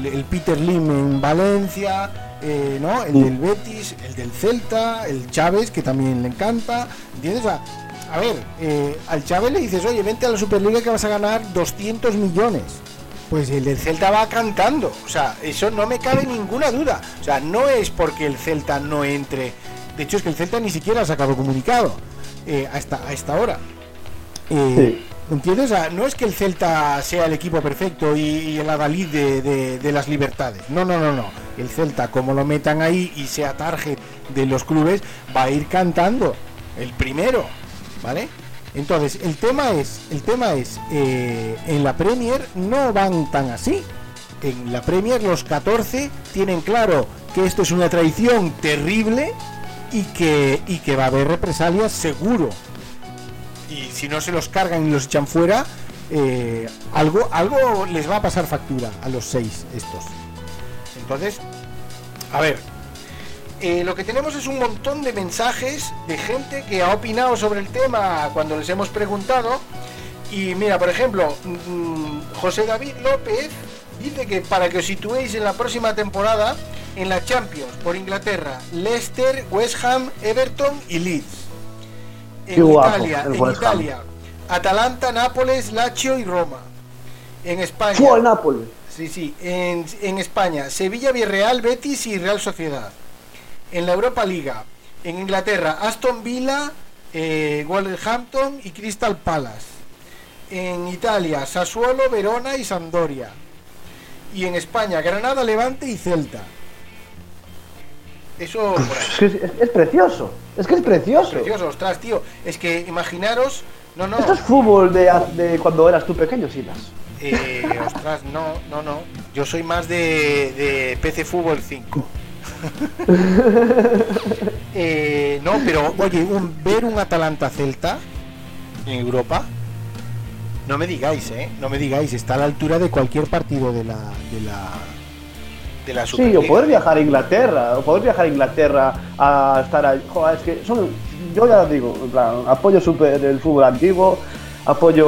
el, Peter Lim en Valencia, eh, ¿no? El del Betis, el del Celta, el Chávez, que también le encanta, ¿entiendes? a ver, eh, al Chávez le dices, oye, vente a la Superliga que vas a ganar 200 millones. Pues el del Celta va cantando, o sea, eso no me cabe ninguna duda. O sea, no es porque el Celta no entre, de hecho es que el Celta ni siquiera ha sacado comunicado eh, hasta a esta hora. Eh, ¿Entiendes? no es que el Celta sea el equipo perfecto y, el adalid de, las libertades. No, no, no, no. El Celta, como lo metan ahí y sea target de los clubes, va a ir cantando el primero, ¿vale? Entonces, el tema es, el tema es, eh, en la Premier no van tan así. En la Premier los 14 tienen claro que esto es una traición terrible y que, y que va a haber represalias seguro y si no se los cargan y los echan fuera, eh, algo, algo les va a pasar factura a los seis estos. Entonces, a ver, eh, lo que tenemos es un montón de mensajes de gente que ha opinado sobre el tema cuando les hemos preguntado. Y mira, por ejemplo, mm, José David López dice que para que os situéis en la próxima temporada en la Champions por Inglaterra, Leicester, West Ham, Everton y Leeds en Italia, en Italia, Atalanta, Nápoles, Lazio y Roma. En España. Fue Nápoles. Sí, sí. En, España, Sevilla, Villarreal, Betis y Real Sociedad. En la Europa Liga. En Inglaterra, Aston Villa, eh, Wolverhampton y Crystal Palace. En Italia, Sassuolo, Verona y Sampdoria. Y en España, Granada, Levante y Celta. Eso es, precioso. Es que es precioso. Es precioso, ostras, tío. Es que imaginaros. No, no. Esto es fútbol de, de cuando eras tú pequeño, Silas. Eh, ostras, no, no, no. Yo soy más de, de PC Fútbol 5. eh, no, pero oye, un, ver un Atalanta Celta en Europa, no me digáis, ¿eh? No me digáis, está a la altura de cualquier partido de la, de la, Sí, o poder viajar a Inglaterra, o poder viajar a Inglaterra a estar ahí. Joder, es que son, yo ya digo, apoyo super el fútbol antiguo, apoyo,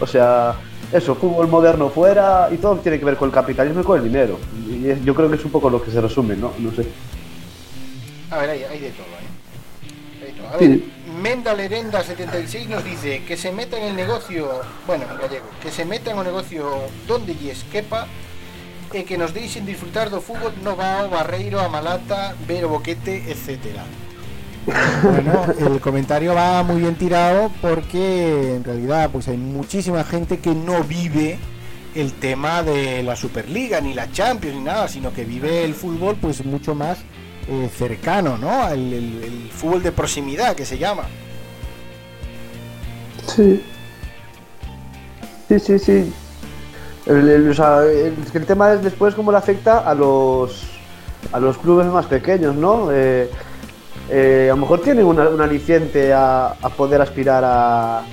o sea, eso, fútbol moderno fuera, y todo tiene que ver con el capitalismo y con el dinero. Y yo creo que es un poco lo que se resume, ¿no? No sé. A ver, hay, de todo, ¿eh? Hay todo. A ver, Menda Lerenda 76 nos dice que se meta en el negocio, bueno, en gallego, que se meta en un negocio donde y esquepa e que nos deixen disfrutar do fútbol no va Barreiro, a Malata, Boquete, etcétera. Bueno, el comentario va muy bien tirado porque en realidad pues hay muchísima gente que no vive el tema de la Superliga ni la Champions ni nada, sino que vive el fútbol pues mucho más eh, cercano, ¿no? El, fútbol de proximidad que se llama. Sí. Sí, sí, sí. El, el, tema es después cómo le afecta a los, a los clubes más pequeños, ¿no? Eh, eh, a lo mejor tienen una, un aliciente a, poder aspirar a,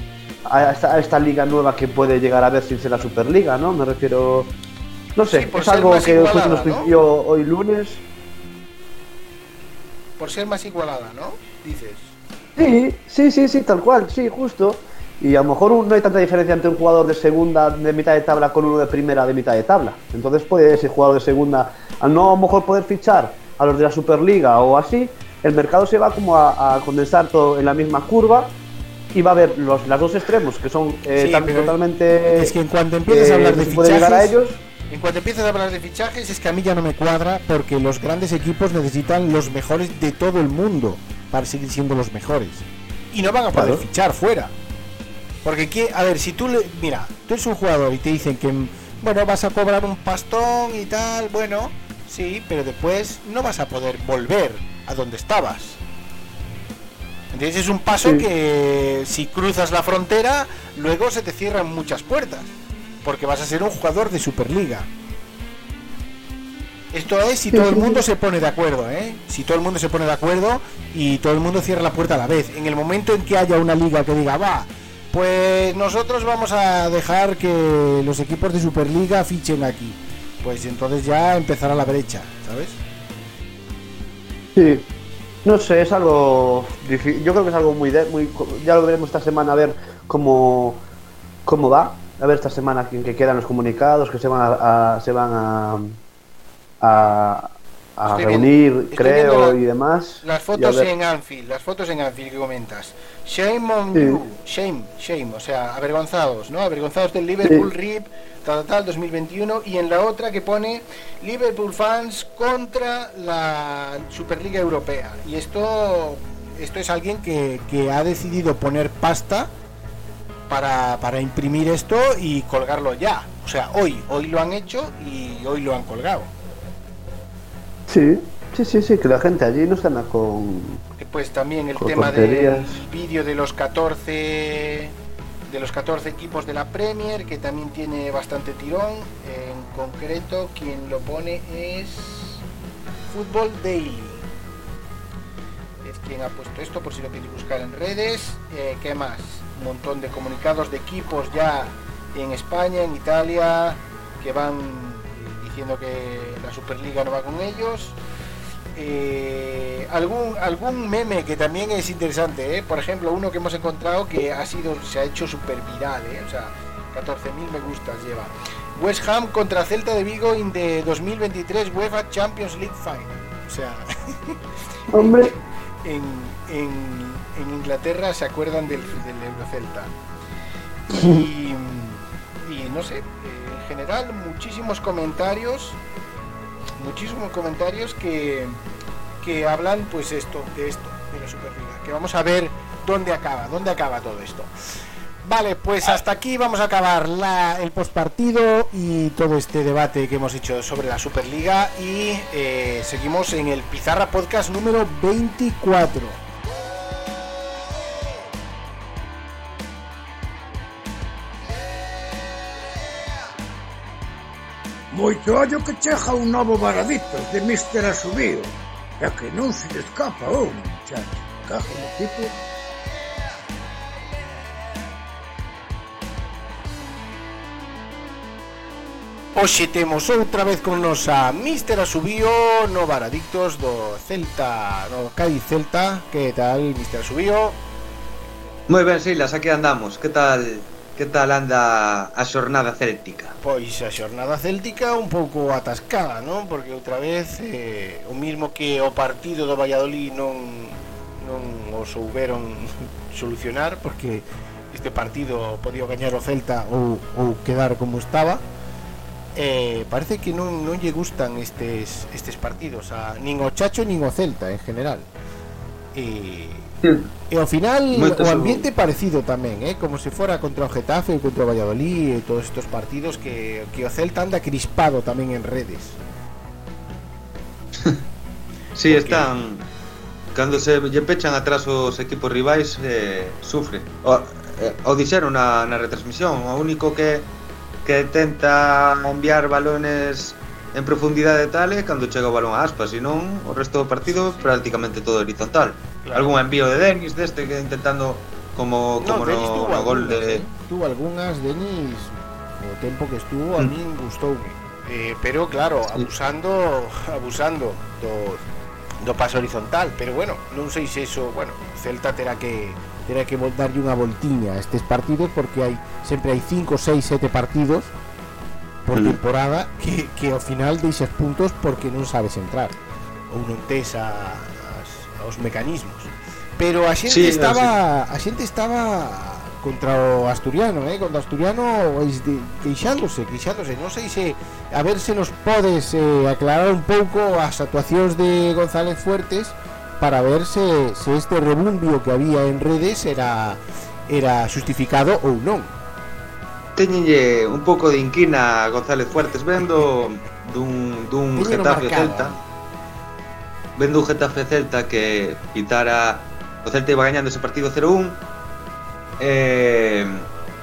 a, esta, liga nueva que puede llegar a ver sin ser la Superliga, ¿no? Me refiero. No sé, es algo que nos pidió hoy lunes. Por ser más igualada, ¿no? Dices. Sí, sí, sí, sí, tal cual, sí, justo. Y a lo mejor no hay tanta diferencia entre un jugador de segunda de mitad de tabla con uno de primera de mitad de tabla. Entonces puede ese jugador de segunda, al no a lo mejor poder fichar a los de la Superliga o así, el mercado se va como a, condensar todo en la misma curva y va a haber los las dos extremos que son eh, totalmente es que en cuanto empiezas a hablar de fichajes a ellos en cuanto empiezas a hablar de fichajes es que a mí ya no me cuadra porque los grandes equipos necesitan los mejores de todo el mundo para seguir siendo los mejores. Y no van a poder fichar fuera. Porque, a ver, si tú le. Mira, tú eres un jugador y te dicen que, bueno, vas a cobrar un pastón y tal, bueno, sí, pero después no vas a poder volver a donde estabas. Entonces es un paso que si cruzas la frontera, luego se te cierran muchas puertas. Porque vas a ser un jugador de Superliga. Esto es si todo el mundo se pone de acuerdo, ¿eh? Si todo el mundo se pone de acuerdo y todo el mundo cierra la puerta a la vez. En el momento en que haya una liga que diga, va, pues nosotros vamos a dejar que los equipos de Superliga fichen aquí. Pues entonces ya empezará la brecha, ¿sabes? Sí, no sé, es algo difícil. Yo creo que es algo muy, muy. Ya lo veremos esta semana a ver cómo, cómo va. A ver esta semana en que quedan los comunicados, que se van a, se van a, a, a reunir, creo, y demás. Las fotos en Anfield, las fotos en Anfield que comentas. Shame on you, shame, shame, o sea, avergonzados, ¿no? Avergonzados del Liverpool RIP, tal, tal, 2021. Y en la otra que pone Liverpool fans contra la Superliga Europea. Y esto, esto es alguien que, que ha decidido poner pasta para, para imprimir esto y colgarlo ya. O sea, hoy, hoy lo han hecho y hoy lo han colgado. Sí, sí, sí, sí, que la gente allí no está con. Pues también el tema del vídeo de los 14 de los 14 equipos de la Premier, que también tiene bastante tirón. En concreto, quien lo pone es Football Daily. Es quien ha puesto esto, por si lo queréis buscar en redes. Eh, ¿Qué más? Un montón de comunicados de equipos ya en España, en Italia, que van diciendo que la Superliga no va con ellos. Eh, algún algún meme que también es interesante, ¿eh? por ejemplo, uno que hemos encontrado que ha sido se ha hecho super viral, ¿eh? o sea, 14.000 me gustas lleva. West Ham contra Celta de Vigo en de 2023 UEFA Champions League Final. O sea, hombre, en, en, Inglaterra se acuerdan del, del Eurocelta. Y, y no sé, general muchísimos comentarios, muchísimos comentarios que, que hablan pues esto, de esto, de la Superliga, que vamos a ver dónde acaba, dónde acaba todo esto. Vale, pues hasta aquí vamos a acabar la, el postpartido y todo este debate que hemos hecho sobre la Superliga y eh, seguimos en el Pizarra Podcast número 24. Moito ollo que chega un novo varadito de Mister Asubío. É que non se lle escapa un, muchacho. Cajo no tipo Hoxe temos outra vez con nos a Mister Asubío no Varadictos do Celta, no Cádiz Celta. Que tal, Mister Asubío? Moi ben, Silas, aquí andamos. Que tal Que tal anda a xornada céltica? Pois a xornada céltica un pouco atascada, non? Porque outra vez eh, o mismo que o partido do Valladolid non non o souberon solucionar porque este partido podía gañar o Celta ou, ou quedar como estaba eh, parece que non, non lle gustan estes, estes partidos a, nin o Chacho nin o Celta en general e E ao final Moito o ambiente seguro. parecido tamén, eh, como se fora contra o Getafe ou contra o Valladolid e todos estos partidos que que o Celta anda crispado tamén en redes. si, sí, Porque... están cando se lle pechan atrás os equipos rivais eh, sufre. O, eh, o dixeron na, na retransmisión, o único que que tenta enviar balones en profundidade tal é cando chega o balón a aspas, senón o resto do partido prácticamente todo horizontal. Claro. Algún envío de Denis deste que intentando como, como no, no, no algunas, gol de... ¿eh? Tuvo algunhas, Denis, o tempo que estuvo a mm. min gustou. Eh, pero claro, abusando abusando do, do paso horizontal, pero bueno, non sei se eso, bueno, Celta terá que terá que darlle unha voltiña a estes partidos porque hai sempre hai 5, 6, 7 partidos por temporada que, que ao final deixas puntos porque non sabes entrar ou non tes a, as, aos mecanismos pero a xente sí, estaba no, sí. a xente estaba contra o asturiano, eh? contra o asturiano de, queixándose, queixándose non sei se a ver se nos podes eh, aclarar un pouco as actuacións de González Fuertes para ver se, se este rebumbio que había en redes era era xustificado ou non teñenlle un pouco de inquina a González Fuertes vendo dun, dun Teñeno Getafe marcado. Celta. Vendo un Getafe Celta que pitara o Celta iba gañando ese partido 0-1 eh,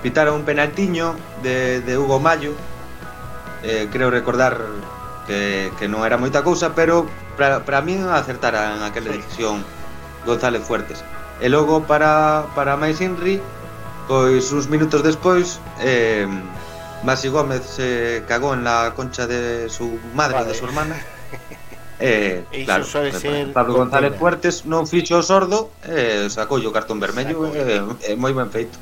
pitara un penaltiño de, de Hugo Mayo eh, creo recordar que, que non era moita cousa pero para mí acertara en aquela decisión González Fuertes. E logo para, para máis Inri Pois uns minutos despois eh, Masi Gómez se cagou en la concha de su madre vale. de su hermana Eh, e claro, ser Pablo González contiene. Fuertes non fixo o sordo eh, sacou o cartón vermello e eh, eh, moi ben feito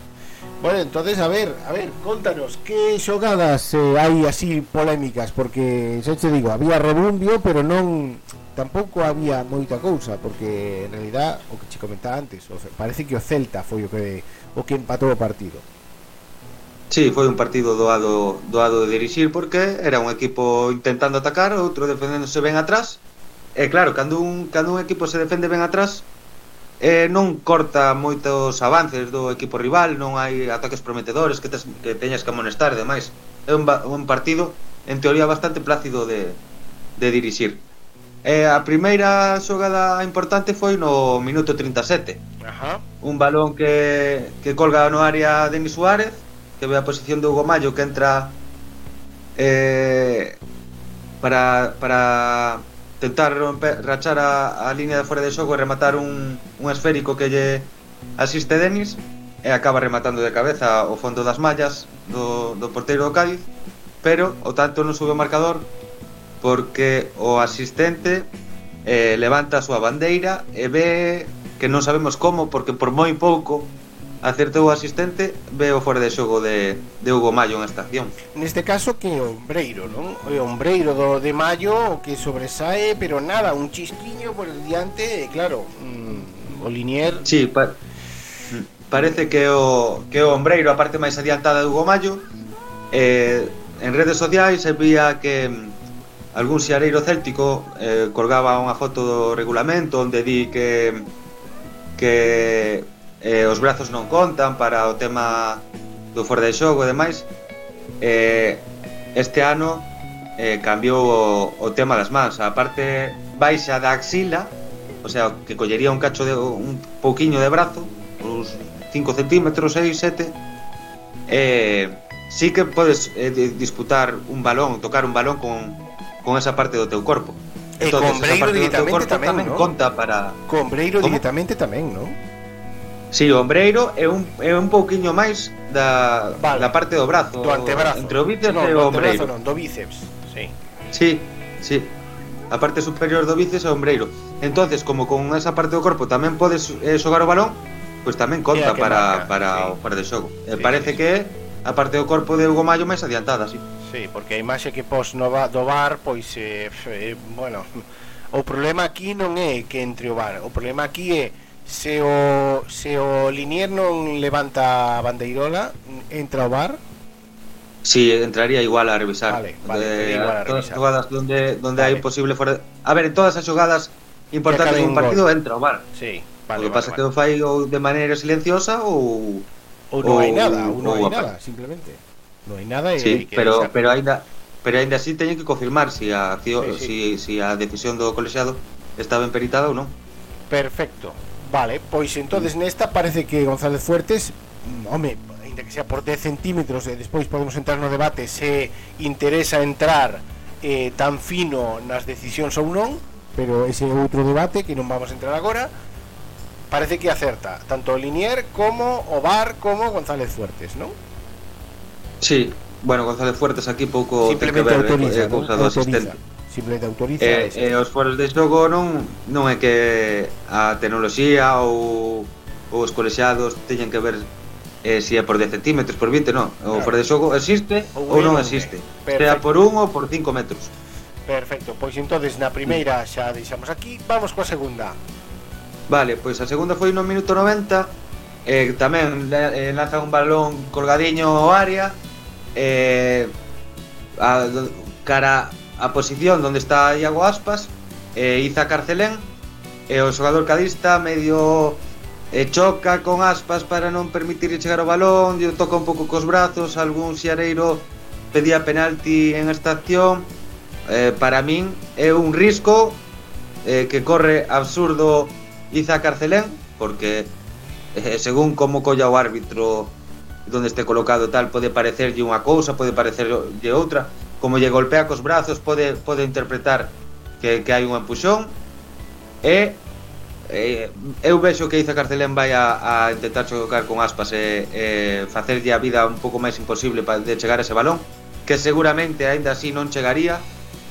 Bueno, entonces, a ver, a ver, contanos Que xogadas eh, hai así polémicas Porque, xa te digo, había rebumbio Pero non tampouco había moita cousa porque en realidad o que che comentaba antes, o, parece que o Celta foi o que o que empatou o partido. Sí, foi un partido doado doado de dirixir porque era un equipo intentando atacar, outro defendéndose ben atrás. E claro, cando un cando un equipo se defende ben atrás, eh, non corta moitos avances do equipo rival, non hai ataques prometedores que, tes, que teñas que amonestar e demais. É un, un partido, en teoría, bastante plácido de, de dirixir. E a primeira xogada importante foi no minuto 37. Ajá. Un balón que, que colga no área Denis Suárez, que ve a posición de Hugo Mayo que entra eh, para, para tentar romper, rachar a, a línea de fora de xogo e rematar un, un esférico que lle asiste Denis e acaba rematando de cabeza o fondo das mallas do, do porteiro do Cádiz pero o tanto non sube o marcador porque o asistente eh, levanta a súa bandeira e ve que non sabemos como, porque por moi pouco acertou o asistente, ve o fora de xogo de, de Hugo Mayo en estación. Neste caso que é ombreiro, non? É ombreiro do de Mayo que sobresae, pero nada, un chisquiño por diante, e claro, mm, o Linier... Sí, pa parece que o, que o ombreiro, a parte máis adiantada de Hugo Mayo, eh, en redes sociais se vía que algún xareiro céltico eh, colgaba unha foto do regulamento onde di que que eh, os brazos non contan para o tema do fora de xogo e demais eh, este ano eh, cambiou o, o tema das mans. A parte baixa da axila o sea, que collería un cacho de un pouquiño de brazo uns 5 centímetros, 6, 7 eh, sí que podes eh, disputar un balón, tocar un balón con, con esa parte do teu corpo. E Entonces, con Breiro directamente tamén, tamén ¿no? conta para... Con Breiro directamente tamén, non? Si, sí, o ombreiro é un, é un pouquiño máis da, vale. da parte do brazo. Do antebrazo. Entre o bíceps no, e o ombreiro. Non, do bíceps, sí. Sí, sí. A parte superior do bíceps é o ombreiro. Entonces, como con esa parte do corpo tamén podes eh, xogar o balón, pois pues tamén conta para, marca, para sí. o fora de xogo. Sí, eh, parece sí. que é a parte do corpo de Hugo Mayo máis adiantada, sí. Sí, porque a imaxe que pos no va, do bar Pois, eh, eh, bueno O problema aquí non é que entre o bar O problema aquí é Se o, se o Linier non levanta a bandeirola Entra o bar Sí, entraría igual a revisar. Vale, vale, de, igual a todas revisar. Todas as xogadas donde, donde vale. hai posible fora... A ver, en todas as xogadas importantes dun partido gol. entra o bar. Sí, vale, o que vale, pasa vale. que o fai ou de maneira silenciosa ou... Ou non hai nada, ou non hai nada, simplemente non hai nada e sí, que pero, pero aínda pero aínda así teñen que confirmar se si a, si, sí, sí. si, si a decisión do colexiado está ben peritada ou non. Perfecto, vale, pois entonces mm. nesta parece que González Fuertes mm, home, ainda que sea por 10 centímetros e despois podemos entrar no debate se interesa entrar eh, tan fino nas decisións ou non pero ese é outro debate que non vamos a entrar agora. Parece que acerta tanto Linier como Obar como González Fuertes, non? Sí, bueno, González Fuertes aquí pouco ten que ver eh, autoriza, eh, cousa do asistente. Simplemente autoriza. Eh, eh, os foros de xogo non, non é que a tecnoloxía ou, ou os colexiados teñen que ver eh, si é por 10 centímetros, por 20, non. Claro. O fora de xogo existe ou, ou non existe. Perfecto. Sea por un ou por 5 metros. Perfecto, pois entonces na primeira xa deixamos aquí, vamos coa segunda. Vale, pois a segunda foi no minuto 90, eh, tamén eh, lanzan un balón colgadiño ao área, eh, a, cara a posición onde está Iago Aspas eh, Iza Carcelén e o xogador cadista medio e choca con aspas para non permitirlle chegar o balón, lle toca un pouco cos brazos, algún xareiro pedía penalti en esta acción. Eh, para min é un risco eh, que corre absurdo Iza Carcelén, porque eh, según como colla o árbitro donde este colocado tal pode parecerlle unha cousa, pode parecerlle outra, como lle golpea cos brazos pode pode interpretar que, que hai un empuxón. E eh, eu vexo que Iza Carcelén vai a, a intentar chocar con aspas e, e facerlle a vida un pouco máis imposible para de chegar a ese balón que seguramente aínda así non chegaría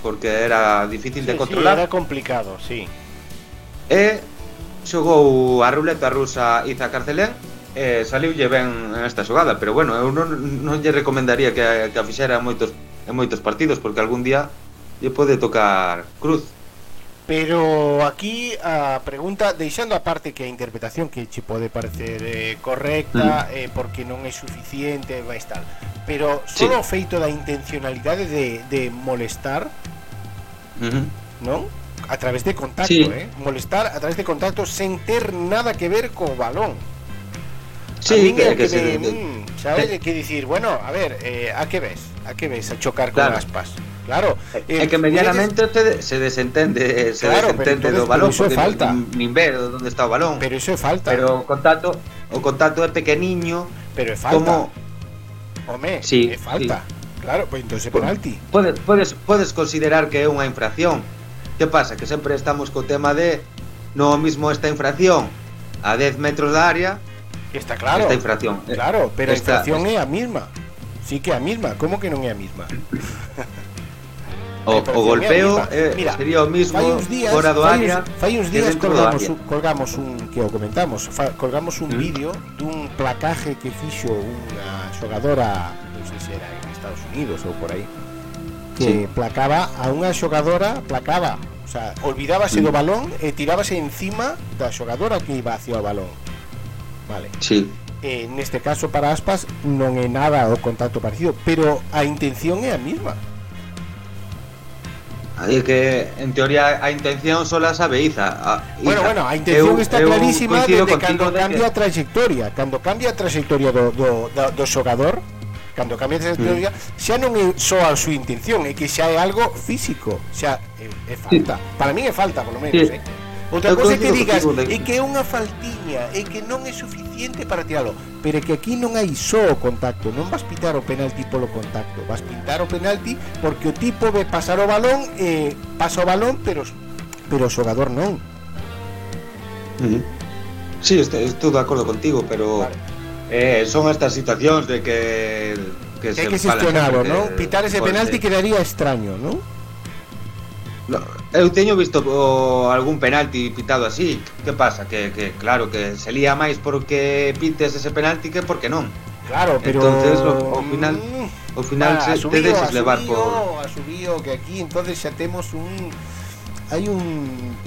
porque era difícil sí, de controlar. sí, era complicado, sí. E xogou a ruleta rusa Iza Carcelén eh, saliulle ben esta xogada, pero bueno, eu non, non lle recomendaría que, que a fixera en moitos, en moitos partidos, porque algún día lle pode tocar cruz. Pero aquí a pregunta, deixando aparte que a interpretación que che pode parecer eh, correcta, mm. eh, porque non é suficiente, vai estar. Pero solo sí. o feito da intencionalidade de, de molestar, mm -hmm. non? A través de contacto, sí. eh? Molestar a través de contacto sen ter nada que ver co balón. Sí, a mí que, que, que me, sí, mm, ¿Sabes? Hay que decir, bueno, a ver, eh, ¿a qué ves? ¿A qué ves? A chocar con claro. aspas. Claro. Eh, é que medianamente ustedes se desentende, se claro, desentende entonces, do balón, eso porque falta. nin ve onde está o balón. Pero eso é falta. Pero o contacto, o contacto é pequeniño, pero é falta. Como Home, sí, é falta. Sí. Claro, pues, entonces é penalti. Podes, podes, podes considerar que é unha infracción. Que pasa? Que sempre estamos co tema de no mismo esta infracción a 10 metros da área está claro. esta infracción Eh, Claro, pero a esta- infracción é a misma. Sí que é a misma, como que non é a misma? o, o golpeo eh, mira, sería o mismo Fai uns días, fora do fai uns- área fai uns días colgamos un, colgamos un que o comentamos, fa- colgamos un Mm. vídeo dun placaje que fixo unha xogadora, non sei se era en Estados Unidos ou por aí, que Sí. placaba a unha xogadora, placaba, o sea, olvidábase Mm. do balón e tirábase encima da xogadora que iba hacia o balón. Vale. Sí. Eh, neste caso para Aspas non é nada o contacto parecido, pero a intención é a mesma. Ah, Aí que, en teoría, a intención só la sabe Iza ah, a, Bueno, Iza. bueno, a intención eu, está eu clarísima Desde cando de cambia que... a trayectoria Cando cambia a trayectoria do, do, do, do xogador Cando cambia a trayectoria mm. Xa non é só a súa intención É que xa é algo físico Xa é, é falta sí. Para mí é falta, por lo menos sí. eh? Outra eu cousa é que digas é que é unha faltiña, é que non é suficiente para tiralo, pero é que aquí non hai só o contacto, non vas pitar o penalti polo contacto, vas pintar o penalti porque o tipo ve pasar o balón, eh, pasa o balón, pero pero o xogador non. Uh. Sí, estou, estou de acordo contigo, pero vale. eh, son estas situacións de que que, que se hai que xestionalo, non? Pitar ese penalti quedaría extraño, non? No, eu teño visto o, algún penalti pitado así. Que pasa? Que, que claro, que se lía máis porque pites ese penalti que porque non. Claro, pero Entonces, ao- final- Mm, Ao final ah, se, te asubío, deixas levar asubío, por asubío, que aquí entonces xa temos un hai un,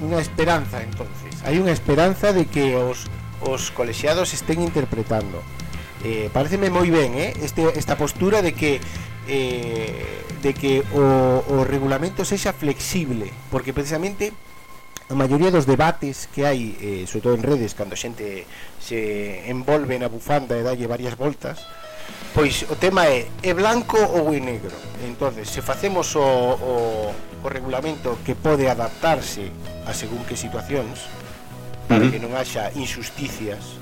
unha esperanza entonces. Hai unha esperanza de que os os colexiados estén interpretando. Eh, pareceme moi ben, eh, este esta postura de que eh, de que o, o regulamento sexa flexible, porque precisamente a maioría dos debates que hai, eh, sobre todo en redes, cando xente se envolve na bufanda e dalle varias voltas, pois o tema é é blanco ou é negro. Entonces, se facemos o, o, o regulamento que pode adaptarse a según que situacións, para que non haxa injusticias,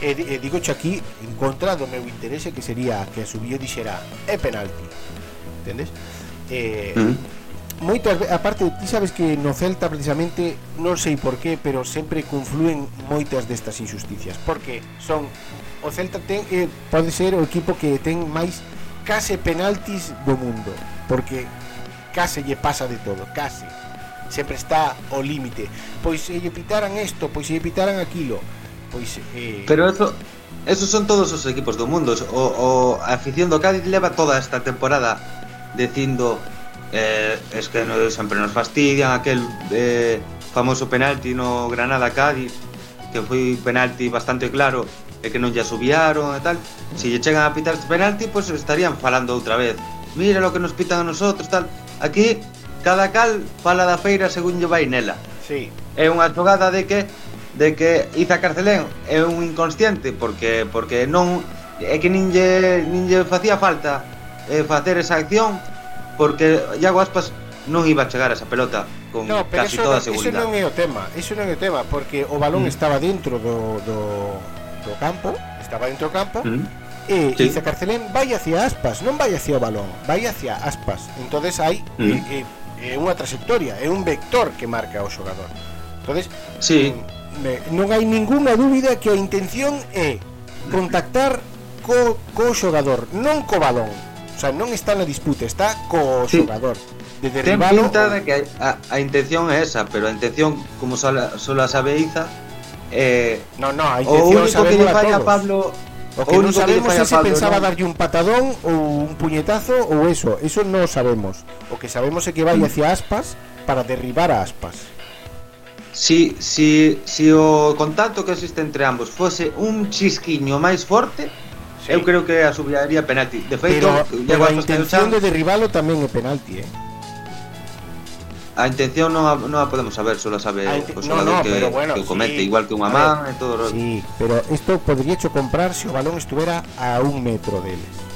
Eh, e, e eh, digo aquí en contra do meu interese que sería que a subiu dixera é penalti entendes? Eh, mm. moitas aparte ti sabes que no Celta precisamente non sei por qué pero sempre confluen moitas destas injusticias porque son o Celta ten eh, pode ser o equipo que ten máis case penaltis do mundo porque case lle pasa de todo case sempre está o límite pois se lle pitaran isto pois se lle pitaran aquilo Pois, eh... Pero eso, esos son todos os equipos do mundo. O, o a afición do Cádiz leva toda esta temporada dicindo eh, es que no, sempre nos fastidian aquel eh, famoso penalti no Granada-Cádiz que foi penalti bastante claro e que non lle subiaron e tal. Se lle chegan a pitar este penalti, pois pues estarían falando outra vez. Mira lo que nos pitan a nosotros, tal. Aquí cada cal fala da feira según lle vai nela. Sí. É unha xogada de que de que Iza Carcelén é un inconsciente porque porque non é que nin lle, nin lle facía falta eh, facer esa acción porque Iago Aspas non iba a chegar a esa pelota con no, pero casi eso, toda a seguridade. Iso non é o tema, iso non é o tema porque o balón mm. estaba dentro do, do, do campo, estaba dentro do campo. Mm. E sí. Iza Carcelén vai hacia Aspas, non vai hacia o balón, vai hacia Aspas. Entonces hai mm. eh, é, é unha trayectoria, é un vector que marca o xogador. Entonces, sí. Mm, me- non hai ninguna dúbida que a intención é contactar co, co xogador, non co balón. O sea, non está na disputa, está co Sí. xogador. De Ten pinta de que a, a intención é esa, pero a intención, como solo a sabe Iza, eh, No, no, a o intención único que lle falla a. Pablo O que o non sabemos é se Pablo, pensaba darlle un patadón ou un puñetazo ou eso, eso non sabemos. O que sabemos é que vai hacia Aspas para derribar a Aspas. Si, si, si o contacto que existe entre ambos fose un chisquiño máis forte, Sí. eu creo que asubiría penalti. De feito, Pero, pero a intención de derribalo tamén é penalti, eh. a intención non a, non a podemos saber, solo a sabe o no, xogador no, que, bueno, que o comete, sí. igual que unha man e todo Sí, pero isto podría hecho comprar se o balón estuvera a un metro deles.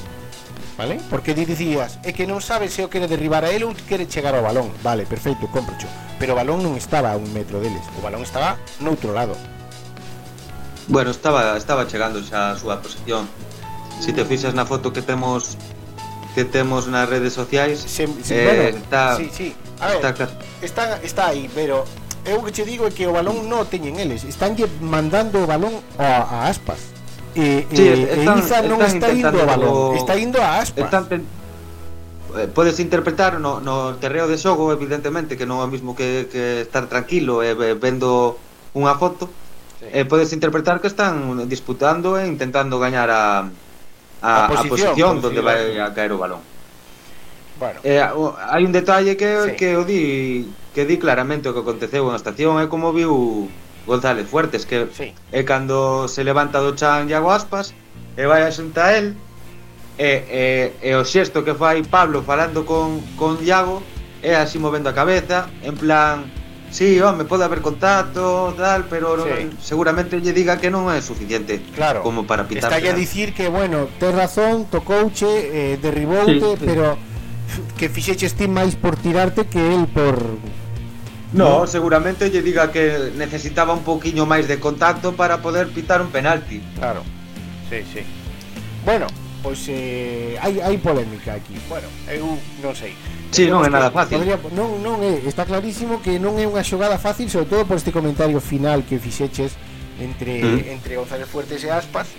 Vale? Porque ti dicías, é que non sabe se o quere derribar a ele ou quere chegar ao balón. Vale, perfecto, comprocho. Pero o balón non estaba a un metro deles, o balón estaba noutro lado. Bueno, estaba estaba chegando xa a súa posición. Se si te mm. fixas na foto que temos que temos nas redes sociais, se, se, eh, bueno, está, sí, sí. A ver, está, está, está aí, pero eu que che digo é que o balón non o teñen eles, estánlle mandando o balón a, a aspas eh, sí, eh, están, non están está indo a balón, está indo a aspas. Están pen... Eh, podes interpretar no, no terreo de xogo, evidentemente, que non é o mismo que, que estar tranquilo e eh, vendo unha foto. Sí. Eh, podes interpretar que están disputando e intentando gañar a, a, a posición, a posición donde vai a caer o balón. Bueno. Eh, hai un detalle que, sí. que o di que di claramente o que aconteceu na estación é como viu González Fuertes que sí. é cando se levanta do chan Iago Aspas e vai a xunta el e, e, e o xesto que fai Pablo falando con, con Iago é así movendo a cabeza en plan Sí, home, pode haber contacto, tal, pero sí. seguramente lle diga que non é suficiente claro. como para pitar. Está a dicir que, bueno, tes razón, tocouche, eh, derriboute, sí, sí. pero que fixeches ti máis por tirarte que el por No, no, seguramente lle diga que necesitaba un poquinho máis de contacto para poder pitar un penalti. Claro. Sí, sí. Bueno, pois eh, hai, hai polémica aquí. Bueno, eu non sei. Sí, non é nada fácil. Podría, non, non é, está clarísimo que non é unha xogada fácil, sobre todo por este comentario final que fixeches entre mm. entre González Fuertes e Aspas.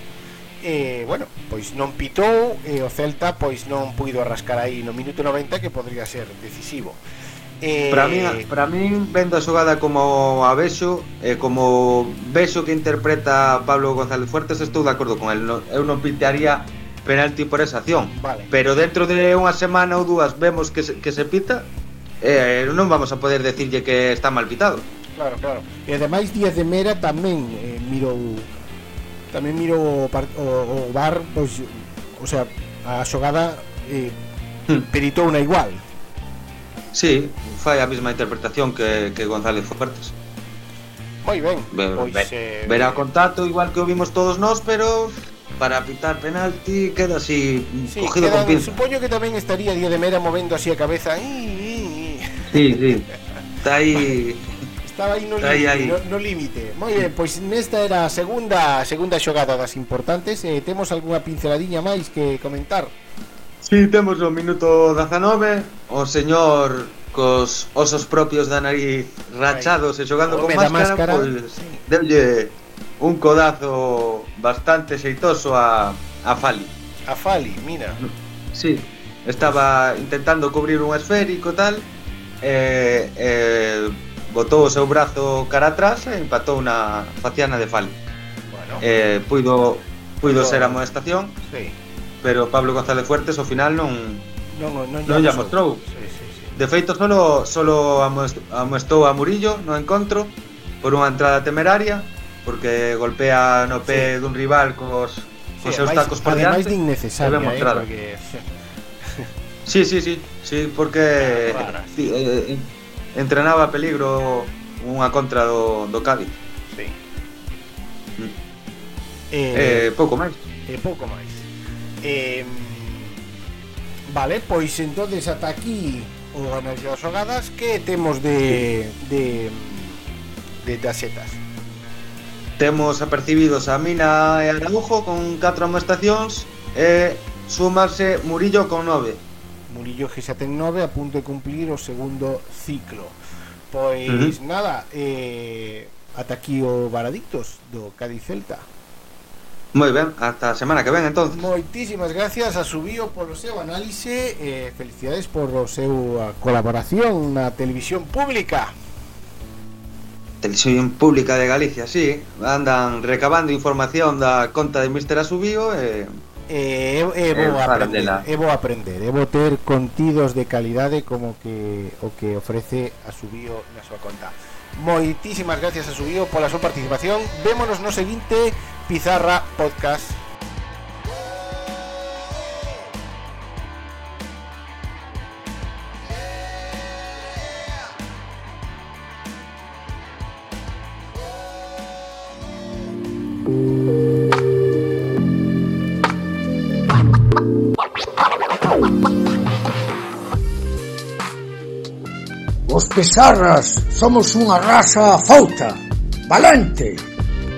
Eh, bueno, pois non pitou e eh, o Celta pois non puido rascar aí no minuto 90 que podría ser decisivo. Eh... Para min, para min vendo a xogada como a vexo, e eh, como vexo que interpreta Pablo González Fuertes estou de acordo con el. No, eu non pitaría penalti por esa acción. Vale. Pero dentro de unha semana ou dúas vemos que se, que se pita, eh, non vamos a poder decirlle que está mal pitado. Claro, claro. E ademais Díaz de Mera tamén eh, mirou tamén mirou o, o, o bar, pois, o sea, a xogada eh, hmm. peritou na igual. Sí, fai a mesma interpretación que, que González Fuertes. Moi ben. Ver, pois, ver, eh... Verá o contacto igual que o vimos todos nós, pero para pitar penalti queda así sí, cogido quedan, con pinza. Supoño que tamén estaría Díaz de Mera movendo así a cabeza. Sí, sí. Está aí Estaba aí no límite, no, no límite. Moi ben, pois nesta era a segunda a segunda xogada das importantes. Eh, temos algunha pinceladiña máis que comentar? Si, temos o minuto 19 O señor cos osos propios da nariz rachados e xogando con máscara, máscara, pois sí. deulle un codazo bastante xeitoso a, a Fali. A Fali, mira. Sí, estaba intentando cubrir un esférico tal, e, e botou o seu brazo cara atrás e empatou na faciana de Fali. Bueno. eh, puido, puido, puido ser a molestación. Sí pero Pablo González Fuertes ao final non non, non, non lla mostrou. Sí, sí, sí. De feito solo solo amoestou a Murillo no encontro por unha entrada temeraria porque golpea no pé sí. dun rival cos cos sí, seus tacos por diante. Ademais de innecesaria, eh, porque Sí, sí, sí, sí, porque ah, Rara, sí. Eh, eh, entrenaba peligro unha contra do, do Cádiz. Sí. Mm. Eh, eh, pouco máis. E eh, pouco máis eh, vale, pois entonces ata aquí o análisis das Xogadas que temos de, de, de tasetas Temos apercibidos a Mina e Araujo con 4 amoestacións e sumarse Murillo con 9 Murillo que xa ten 9 a punto de cumplir o segundo ciclo. Pois uh -huh. nada, eh, ata aquí o Varadictos do Cádiz Celta. Moi ben, ata a semana que ven entonces. Moitísimas gracias a Subío polo seu análise e felicidades por o seu colaboración na televisión pública. Televisión Pública de Galicia, sí, andan recabando información da conta de Mr. Asubío e E é Eh, bo para aprender, é bo aprender, é bo ter contidos de calidade como que o que ofrece a Subío na súa conta. Moitísimas gracias a Subío pola súa participación. Vémonos no seguinte Pizarra Podcast. Os pizarras somos unha raza fouta, valente,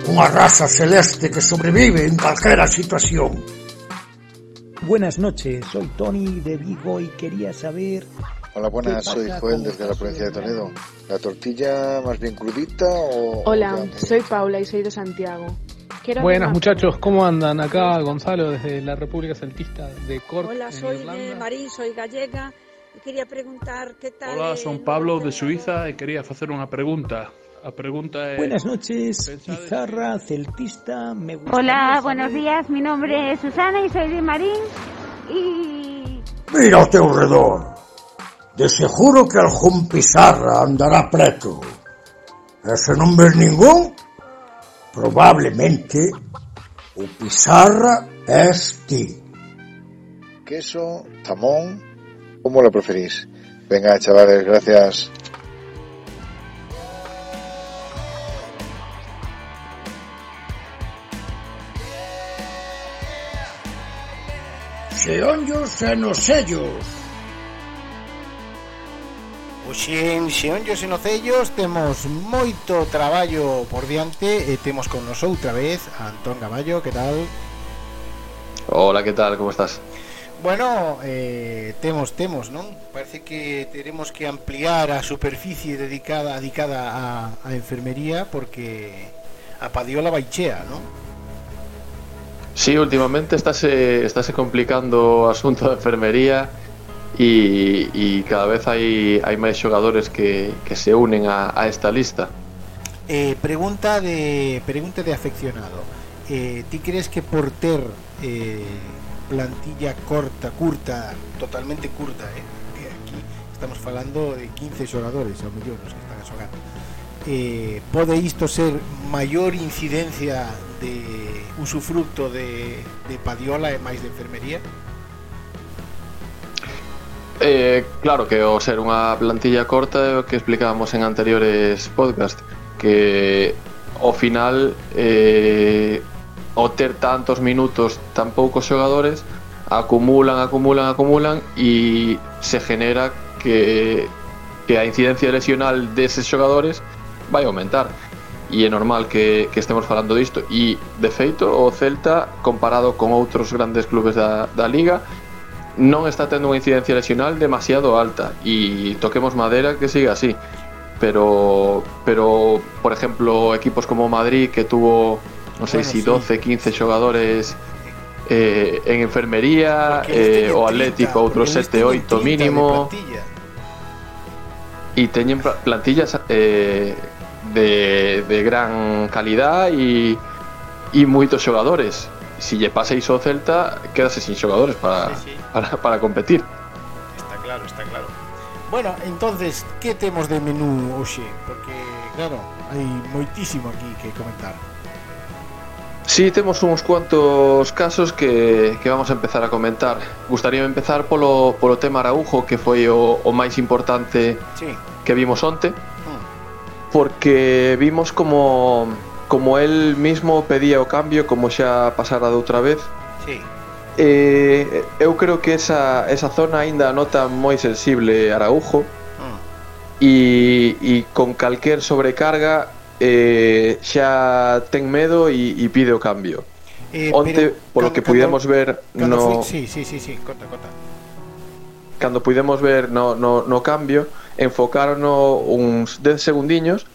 unha raza celeste que sobrevive en calquera situación. Buenas noches, soy Tony de Vigo y quería saber Hola, buenas, ¿Qué soy Joel desde la provincia de Toledo. ¿La tortilla más bien crudita o...? Hola, soy Paula y soy de Santiago. Quiero hacer Buenas una muchachos. ¿cómo andan? Acá Gonzalo desde la República Celtista de Cork, Hola, en soy de. Marín, soy gallega e quería preguntar que tal Hola, son Pablo de? Suiza e quería facer unha pregunta. A pregunta é... Buenas noches, Pizarra, celtista, me gustaría Hola, saber- buenos días. Mi nombre es Susana y soy de Marín. Y Mira ao teu redor. De seguro que algún Pizarra andará preto. E se non ves ningún, probablemente o Pizarra es ti. Queso, jamón, ¿cómo lo preferís? Venga, chavales, gracias. xeonllos e nos sellos. Oxe en Xeonllos e Nocellos temos moito traballo por diante e temos con nos outra vez a Antón Gaballo, que tal? Hola, que tal, como estás? Bueno, eh, temos, temos, non? Parece que teremos que ampliar a superficie dedicada dedicada a, a enfermería porque a Padiola vai chea, non? Sí, últimamente estáse, estáse complicando asunto da enfermería y, y cada vez hai, hai máis xogadores que, que se unen a, a esta lista. Eh, pregunta de pregunta de afeccionado. Eh, ¿Ti crees que por ter eh, plantilla corta, curta, totalmente curta, eh? aquí estamos falando de 15 xogadores ao mellor os que están a. eh, pode isto ser maior incidencia de usufructo de, de padiola e máis de enfermería? Eh, claro que o ser unha plantilla corta é o que explicábamos en anteriores podcast que ao final eh, o ter tantos minutos tan poucos xogadores acumulan, acumulan, acumulan e se genera que, que a incidencia lesional deses xogadores vai aumentar. E é normal que, que estemos falando disto e de feito o Celta comparado con outros grandes clubes da, da Liga non está tendo unha incidencia lesional demasiado alta. E toquemos madera que siga así. Pero pero por ejemplo equipos como Madrid que tuvo no sé Bueno, si sí. 12, 15 xogadores eh, en enfermería eh, o 30, Atlético outros porque eles 7, teñen 8 30 de mínimo. e teñen pla- plantillas eh, de, de gran calidad e, e moitos xogadores. Si lle pasa iso ao Celta, quedase sin xogadores para, sí, sí. para, para competir. Está claro, está claro. Bueno, entonces, que temos de menú hoxe? Porque, claro, hai moitísimo aquí que comentar. Sí, temos uns cuantos casos que, que vamos a empezar a comentar. Gustaría empezar polo, polo tema Araujo, que foi o, o máis importante sí. que vimos onte porque vimos como como él mismo pedía o cambio como xa pasara doutra vez. Sí. Eh, eu creo que esa, esa zona aínda nota moi sensible Araujo mm. e, e con calquer sobrecarga eh, xa ten medo e, e pide o cambio. Eh, Onte, pero, polo cando, que pudemos ver no... Fui, sí, sí, sí, sí, conta, conta. Cando pudemos ver no, no, no cambio, enfocaron uns 10 segundiños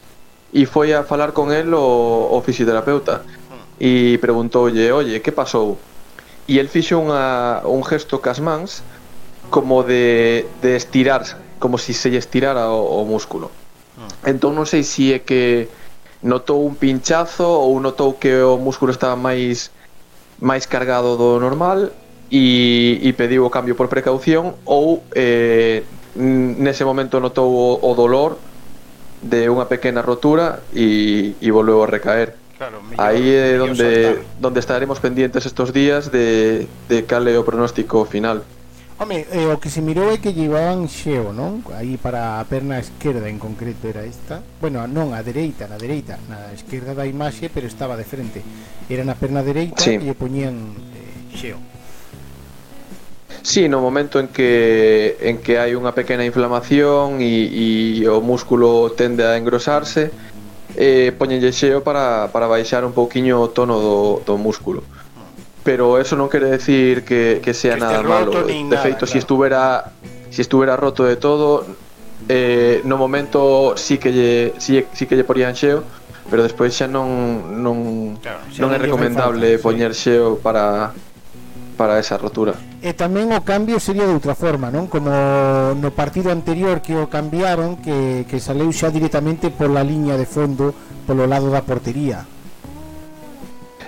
e foi a falar con el o, o fisioterapeuta hmm. e preguntoulle, oye, que pasou? E el fixo unha, un gesto cas mans como de, de estirar, como se si se lle estirara o, o músculo. Hmm. Entón non sei se si é que notou un pinchazo ou notou que o músculo estaba máis máis cargado do normal e, e pediu o cambio por precaución ou eh, nese momento notou o, o dolor de unha pequena rotura e, e volveu a recaer. Claro, mellor, Aí é donde saltar. donde estaremos pendentes estos días de, de cal é o pronóstico final. Home, eh, o que se mirou é que llevaban xeo, non? Aí para a perna esquerda en concreto era esta Bueno, non, a dereita, na dereita Na esquerda da imaxe, pero estaba de frente Era na perna dereita sí. e poñían eh, xeo Sí, no momento en que en que hai unha pequena inflamación e, e o músculo tende a engrosarse, eh, poñenlle xeo para, para baixar un pouquiño o tono do, do músculo. Pero eso non quere decir que, que sea que nada malo. Roto, de nada, feito, claro. si estuvera si estuvera roto de todo, eh, no momento sí que lle, sí, sí que lle porían xeo, pero despois xa non non claro, xa non é recomendable poñer xeo para para esa rotura. Eh, e tamén o cambio sería de outra forma, non? Como no partido anterior que o cambiaron, que, que saleu xa directamente pola liña de fondo, polo lado da portería.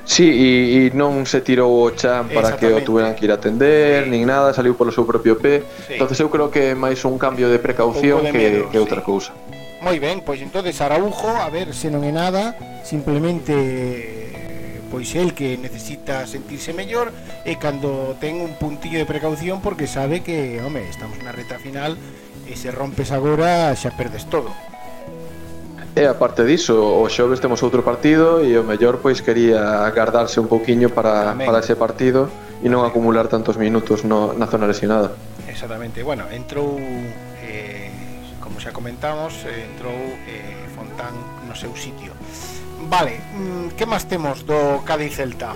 Sí, e, e non se tirou o chan para que o tuveran que ir a atender, sí. nin nada, saliu polo seu propio pé. Sí. Entonces eu creo que é máis un cambio de precaución de miedo, que, que outra cousa. Moi ben, pois entonces Araujo, a ver se non é nada, simplemente pois el que necesita sentirse mellor e cando ten un puntillo de precaución porque sabe que, home, estamos na reta final e se rompes agora xa perdes todo. E aparte diso, o xoves temos outro partido e o mellor pois quería agardarse un pouquiño para, Amén. para ese partido e non acumular tantos minutos no, na zona lesionada. Exactamente, bueno, entrou, eh, como xa comentamos, entrou eh, Fontán no seu sitio Vale, mm, que máis temos do Cádiz Celta?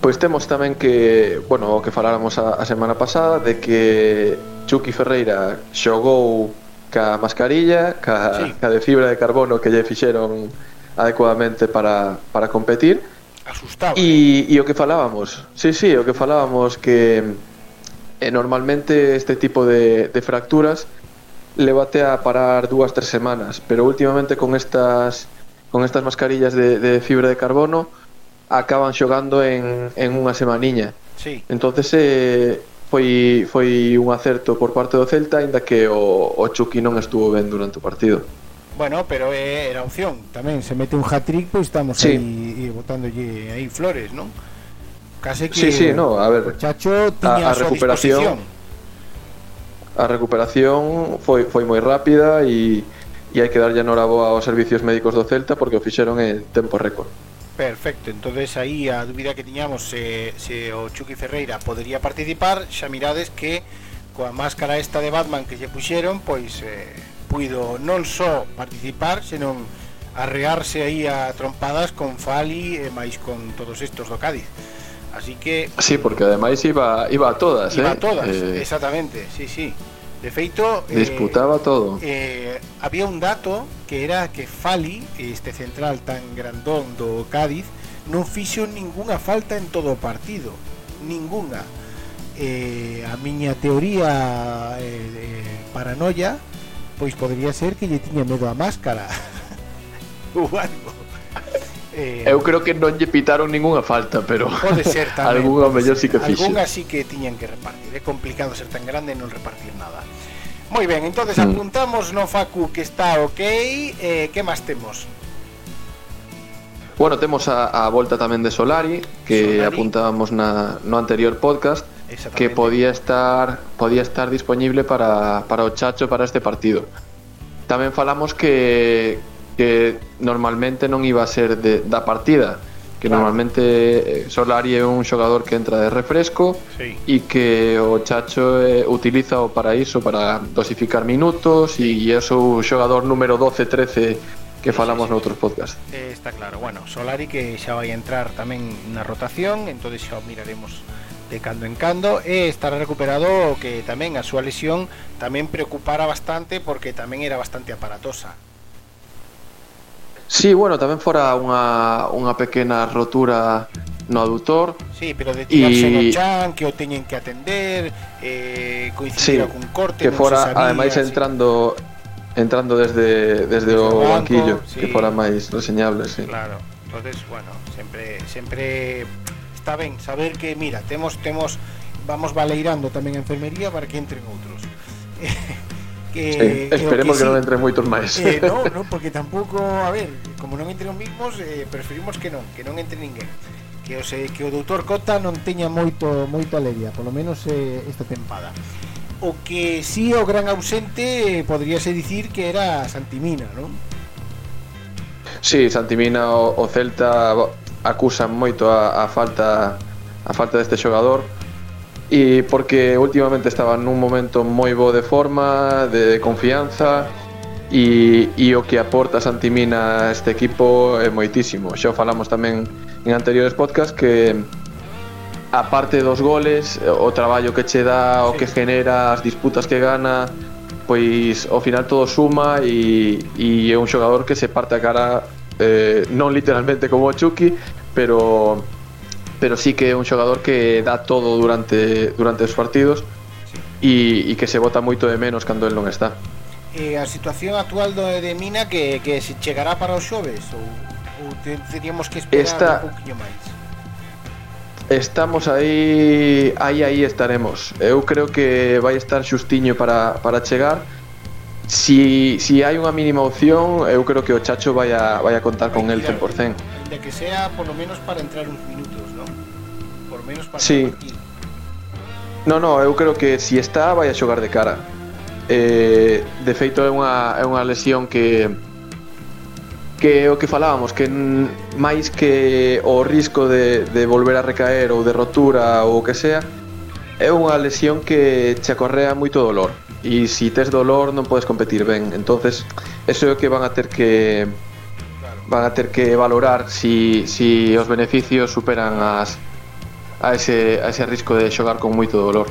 Pois temos tamén que, bueno, o que faláramos a, a semana pasada de que Chucky Ferreira xogou ca mascarilla, ca, sí. ca de fibra de carbono que lle fixeron adecuadamente para, para competir. Asustado. E, e eh. o que falábamos, sí, sí, o que falábamos que eh, normalmente este tipo de, de fracturas levate a parar dúas, tres semanas, pero últimamente con estas con estas mascarillas de, de fibra de carbono acaban xogando en, en unha semaniña. Sí. Entonces eh, foi foi un acerto por parte do Celta, aínda que o, o Chucky non estuvo ben durante o partido. Bueno, pero eh, era opción tamén, se mete un hat-trick, pois pues estamos sí. aí botándolle aí flores, non? Case que Sí, sí, no, a ver. O chacho tiña a, a, a recuperación. Disposición a recuperación foi foi moi rápida e e hai que darlle boa aos servicios médicos do Celta porque o fixeron en tempo récord. Perfecto, entonces aí a dúbida que tiñamos se, se o Chucky Ferreira podería participar, xa mirades que coa máscara esta de Batman que lle puxeron, pois eh, puido non só participar, senón arrearse aí a trompadas con Fali e máis con todos estos do Cádiz. Así que Sí, porque ademais iba iba a todas, iba eh. a todas, Eh, exactamente, sí, sí. De feito, eh, disputaba todo. eh, había un dato que era que Fali, este central tan grandón do Cádiz, non fixo ningunha falta en todo o partido, ningunha. Eh, a miña teoría eh, eh, paranoia pois podría ser que lle tiña medo a máscara ou algo. Eh, eu creo que non lle pitaron ningunha falta, pero pode ser tamén. algunha mellor sí que fixo. Algunha sí que tiñan que repartir. É complicado ser tan grande e non repartir nada. Moi ben, entonces mm. apuntamos no Facu que está ok. Eh, que máis temos? Bueno, temos a, a volta tamén de Solari que Solari. apuntábamos na, no anterior podcast que podía estar podía estar disponible para, para o Chacho para este partido. Tamén falamos que que normalmente non iba a ser de, da partida que claro. normalmente eh, Solari é un xogador que entra de refresco sí. e que o Chacho eh, utiliza o para iso para dosificar minutos e é o seu xogador número 12, 13 que falamos sí, sí, sí. noutros podcast. Eh, está claro. Bueno, Solari que xa vai entrar tamén na rotación, entonces xa o miraremos de cando en cando e estará recuperado que tamén a súa lesión tamén preocupara bastante porque tamén era bastante aparatosa. Sí, bueno, tamén fora unha, unha pequena rotura no adutor. Sí, pero de tirarse y... no chan, que o teñen que atender, eh, coincidir sí, corte, que fora, sabía, ademais, sí. entrando entrando desde, desde, desde o banco, banquillo, sí. que fora máis reseñable, sí. Claro, entonces, bueno, sempre sempre está ben saber que, mira, temos, temos vamos baleirando tamén a enfermería para que entren outros. Eh, sí, esperemos que, que sí. non entren moitos máis. Eh, non, non, porque tampouco, a ver, como non entren os mismos, eh, preferimos que non, que non entre ninguén. Que o, se, eh, que o doutor Cota non teña moito moita alegría, polo menos eh, esta tempada. O que si sí, o gran ausente eh, podríase dicir que era Santimina, non? Sí, Santimina o, o Celta acusan moito a, a falta a falta deste xogador e porque últimamente estaba nun momento moi bo de forma, de confianza e, e o que aporta Santimina a este equipo é moitísimo. Xa falamos tamén en anteriores podcast que a parte dos goles, o traballo que che dá, o que genera, as disputas que gana, pois ao final todo suma e, e é un xogador que se parte a cara eh, non literalmente como o Chucky, pero pero sí que é un xogador que dá todo durante durante os partidos e, e que se bota moito de menos cando el non está. E a situación actual do de Mina que, que se chegará para os xoves ou, ou teríamos que esperar Esta... un pouquinho máis? Estamos aí, aí aí estaremos. Eu creo que vai estar xustiño para, para chegar. Si, si hai unha mínima opción, eu creo que o Chacho vai a, vai a contar vai con el 100%. De que sea, por lo menos, para entrar un menos para sí. No, no, eu creo que si está vai a xogar de cara. Eh, de feito é unha, é unha lesión que que o que falábamos, que máis que o risco de, de volver a recaer ou de rotura ou o que sea, é unha lesión que che acorrea moito dolor e se si tes dolor non podes competir ben entonces eso é o que van a ter que van a ter que valorar si, si os beneficios superan as, a ese, a ese risco de xogar con moito dolor.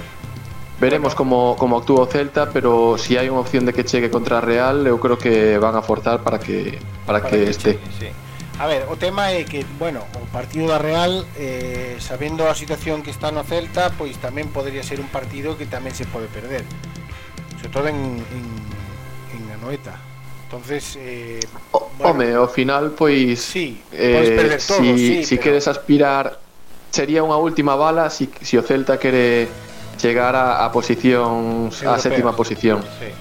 Veremos como, como actúa o Celta, pero se si hai unha opción de que chegue contra Real, eu creo que van a forzar para que para, para que, que este. Chegue, sí. A ver, o tema é que, bueno, o partido da Real, eh, sabendo a situación que está no Celta, pois tamén podría ser un partido que tamén se pode perder. Sobre todo en, en, en Anoeta. Entonces, eh, bueno, Home, ao final, pois... Sí, eh, perder todo, si, sí, si pero... queres aspirar sería unha última bala si, si o Celta quere chegar a, a posición a sétima posición. Sí.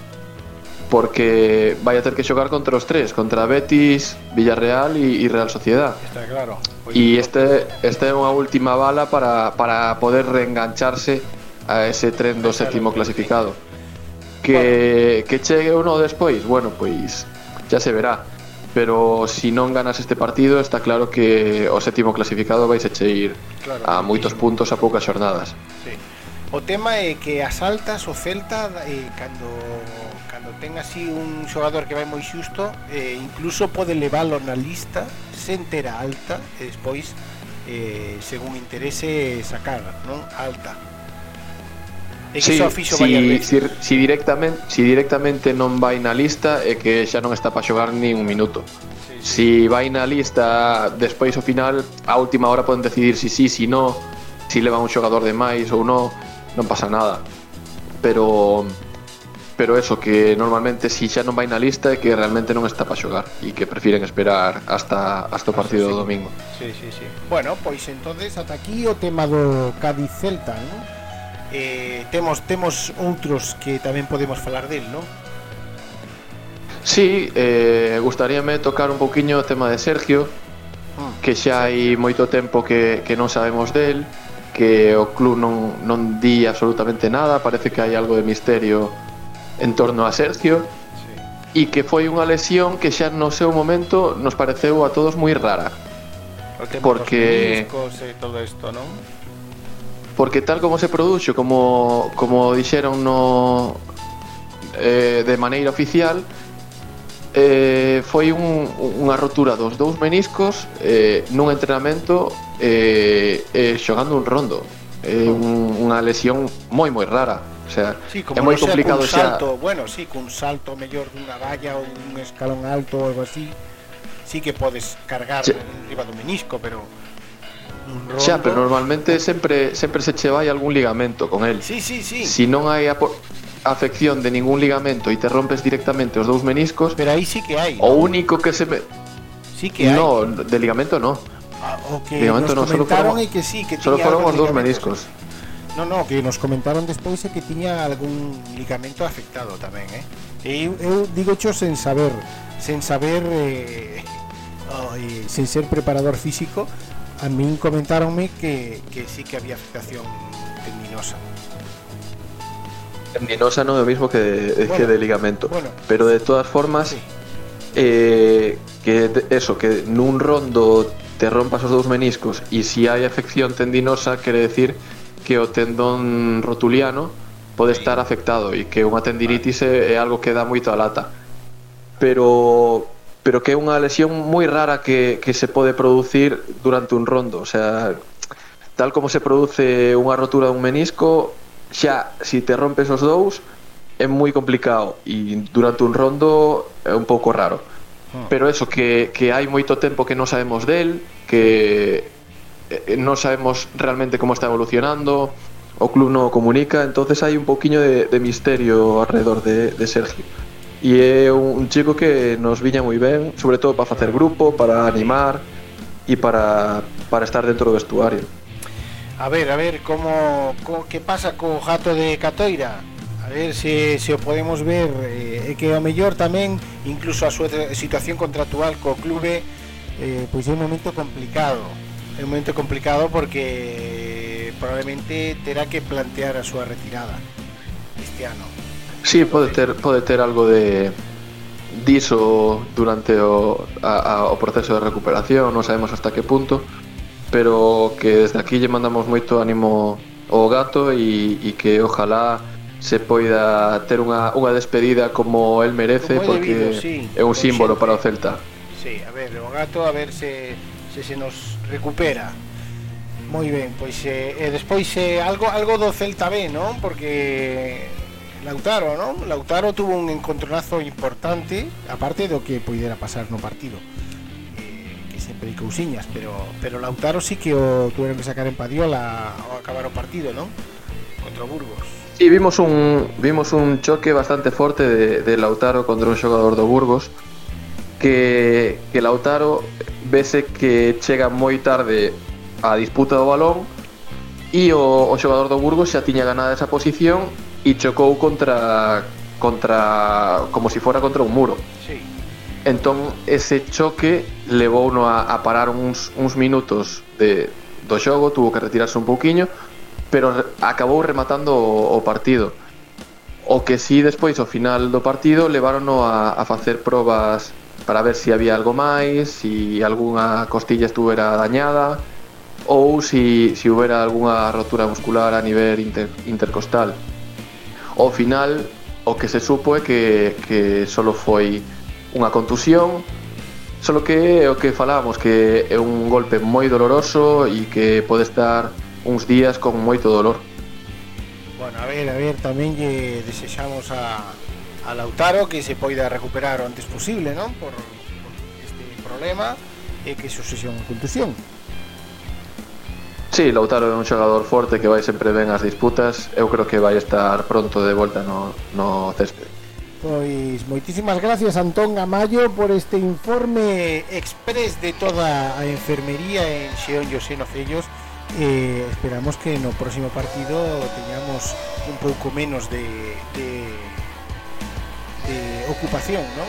Porque vai a ter que xogar contra os tres, contra Betis, Villarreal e, e Real Sociedad. está claro. E este, esta é unha última bala para, para poder reengancharse a ese tren do sétimo clasificado. Que, que chegue ou non despois, bueno, pois xa se verá. pero si non ganas este partido está claro que o sétimo clasificado vais a cheir claro, a moitos puntos a poucas xornadas. Sí. O tema é que as altas o Celta eh, cando cando ten así un xogador que vai moi xusto, eh, incluso pode levalo na lista sen ter a alta e despois eh, según interese sacar non? Alta E que sí, só fixo si, varias si, si, directamente, si directamente non vai na lista é que xa non está para xogar nin un minuto. Si vai na lista despois ao final, a última hora poden decidir si sí, si no, si leva un xogador de máis ou no, non pasa nada. Pero pero eso que normalmente si xa non vai na lista é que realmente non está para xogar e que prefiren esperar hasta hasta o partido sí, do domingo. Sí, sí, sí. Bueno, pois entonces ata aquí o tema do Cádiz Celta, non? eh, temos temos outros que tamén podemos falar del, non? Sí, eh, gustaríame tocar un pouquiño o tema de Sergio ah, que xa hai moito tempo que, que non sabemos del que o club non, non di absolutamente nada parece que hai algo de misterio en torno a Sergio sí. e que foi unha lesión que xa no seu momento nos pareceu a todos moi rara o tema porque... dos meniscos e todo isto, non? porque tal como se produxo, como, como dixeron no, eh, de maneira oficial, eh, foi un, unha rotura dos dous meniscos eh, nun entrenamento eh, eh, xogando un rondo é eh, un, unha lesión moi moi rara o sea, sí, como é moi complicado cun salto, bueno, sí, cun salto mellor dunha valla ou un escalón alto ou algo así sí que podes cargar sí. riba do menisco pero rondo... Xa, pero normalmente sempre sempre se che vai algún ligamento con el. Sí, sí, sí. Si non hai afección de ningún ligamento e te rompes directamente os dous meniscos, Pero aí sí que hai. o ¿no? único que se me... Sí que hai. No, de ligamento no. Ah, o que ligamento nos no, solo fueron, que sí, que solo fueron os dous meniscos. No, no, que nos comentaron despois que tiña algún ligamento afectado tamén, eh? Eu, eu digo cho sen saber, sen saber eh, sen ser preparador físico, a min comentáronme que, que sí que había afectación tendinosa. Tendinosa no es lo mismo que de, bueno, que de ligamento. Bueno, pero de todas formas, sí. eh, que eso, que nun rondo te rompas os dous meniscos e se si hai afección tendinosa, quere decir que o tendón rotuliano pode estar afectado e que unha tendinitis é, é algo que dá moito a lata. Pero pero que é unha lesión moi rara que, que se pode producir durante un rondo. O sea, tal como se produce unha rotura dun menisco, xa, se si te rompes os dous, é moi complicado e durante un rondo é un pouco raro. Hmm. Pero eso, que, que hai moito tempo que non sabemos del, que eh, non sabemos realmente como está evolucionando, o club non comunica, entonces hai un poquinho de, de misterio alrededor de, de Sergio. E é un chico que nos viña moi ben, sobre todo para facer grupo, para animar e para, para estar dentro do vestuario. A ver, a ver, como, co, que pasa co gato de Catoira? A ver se, se o podemos ver eh, que ao mellor tamén incluso a súa situación contractual co clube eh, pois é un momento complicado é un momento complicado porque eh, probablemente terá que plantear a súa retirada este ano Sí, pode ter, pode ter algo de diso durante o, a, a, o proceso de recuperación, non sabemos hasta que punto, pero que desde aquí lle mandamos moito ánimo ao gato e, e que ojalá se poida ter unha, unha despedida como el merece como porque debido, sí, é un símbolo para o Celta. Sí, a ver, o gato a ver se, se se nos recupera. Moi ben, pois eh, e despois eh, algo algo do Celta B, non? Porque Lautaro, ¿no? Lautaro tuvo un encontronazo importante, aparte do que poidera pasar no partido Eh, que sempre hai cousiñas, pero pero Lautaro sí que o tuveron que sacar en Padiola ao acabar o partido, non? Contra o Burgos. Sí, vimos un vimos un choque bastante forte de, de Lautaro contra un xogador do Burgos que, que Lautaro vese que chega moi tarde a disputa do balón e o, o xogador do Burgos xa tiña ganada esa posición e chocou contra contra como se si fora contra un muro. Sí. Entón ese choque levouno a, a parar uns, uns minutos de, do xogo, tuvo que retirarse un pouquiño, pero acabou rematando o, o partido. O que si despois ao final do partido levárono a, a facer probas para ver se si había algo máis, se si algunha costilla estuvera dañada ou se si, si houbera algunha rotura muscular a nivel inter, intercostal. Ao final, o que se supo é que, que solo foi unha contusión, solo que é o que falábamos, que é un golpe moi doloroso e que pode estar uns días con moito dolor. Bueno, a ver, a ver, tamén lle desexamos a, a Lautaro que se poida recuperar o antes posible, non? Por, por este problema e que sucesión contusión. Sí, Lautaro é un xogador forte que vai sempre ben as disputas. Eu creo que vai estar pronto de volta no, no césped. Pois moitísimas gracias Antón Gamayo por este informe express de toda a enfermería en Xeón José Nocellos. Eh, esperamos que no próximo partido teñamos un pouco menos de, de, de ocupación, non?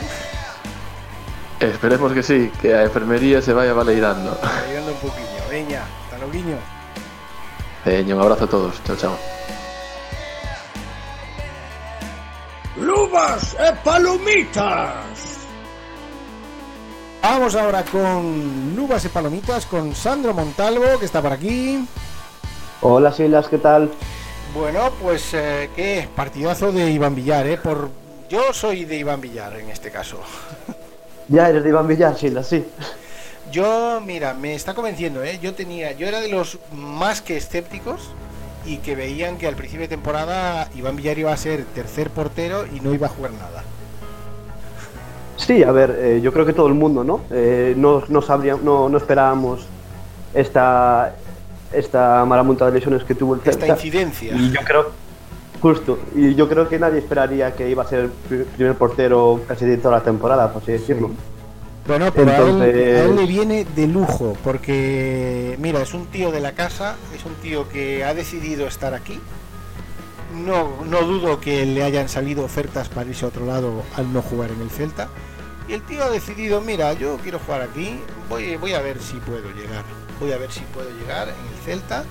Esperemos que sí, que a enfermería se vaya baleirando Valeirando un poquinho, veña, hasta loguiño. Veña, un abrazo a todos. Chao, chao. ¡Luba! nubas e palomitas. Vamos ahora con Nubas y Palomitas, con Sandro Montalvo, que está por aquí. Hola Silas, ¿qué tal? Bueno, pues eh, qué partidazo de Iván Villar, ¿eh? Por... Yo soy de Iván Villar en este caso. Ya eres de Iván Villar, Silas, sí. Yo, mira, me está convenciendo, ¿eh? Yo tenía, yo era de los más que escépticos y que veían que al principio de temporada Iván Villar iba a ser tercer portero y no iba a jugar nada. Sí, a ver, eh, yo creo que todo el mundo, ¿no? Eh, no, no, sabría, no, no esperábamos esta, esta marabunta de lesiones que tuvo el Esta Celta. incidencia. Y yo creo, justo, y yo creo que nadie esperaría que iba a ser primer portero casi de toda la temporada, por así decirlo. Pero a él- Entonces- a él, le viene de lujo, porque mira, es un tío de la casa, es un tío que ha decidido estar aquí. No, no dudo que le hayan salido ofertas para irse a otro lado al no jugar en el Celta. Y el tío ha decidido, mira, yo quiero jugar aquí, voy, voy a ver si puedo llegar. Voy a ver si puedo llegar en el Celta.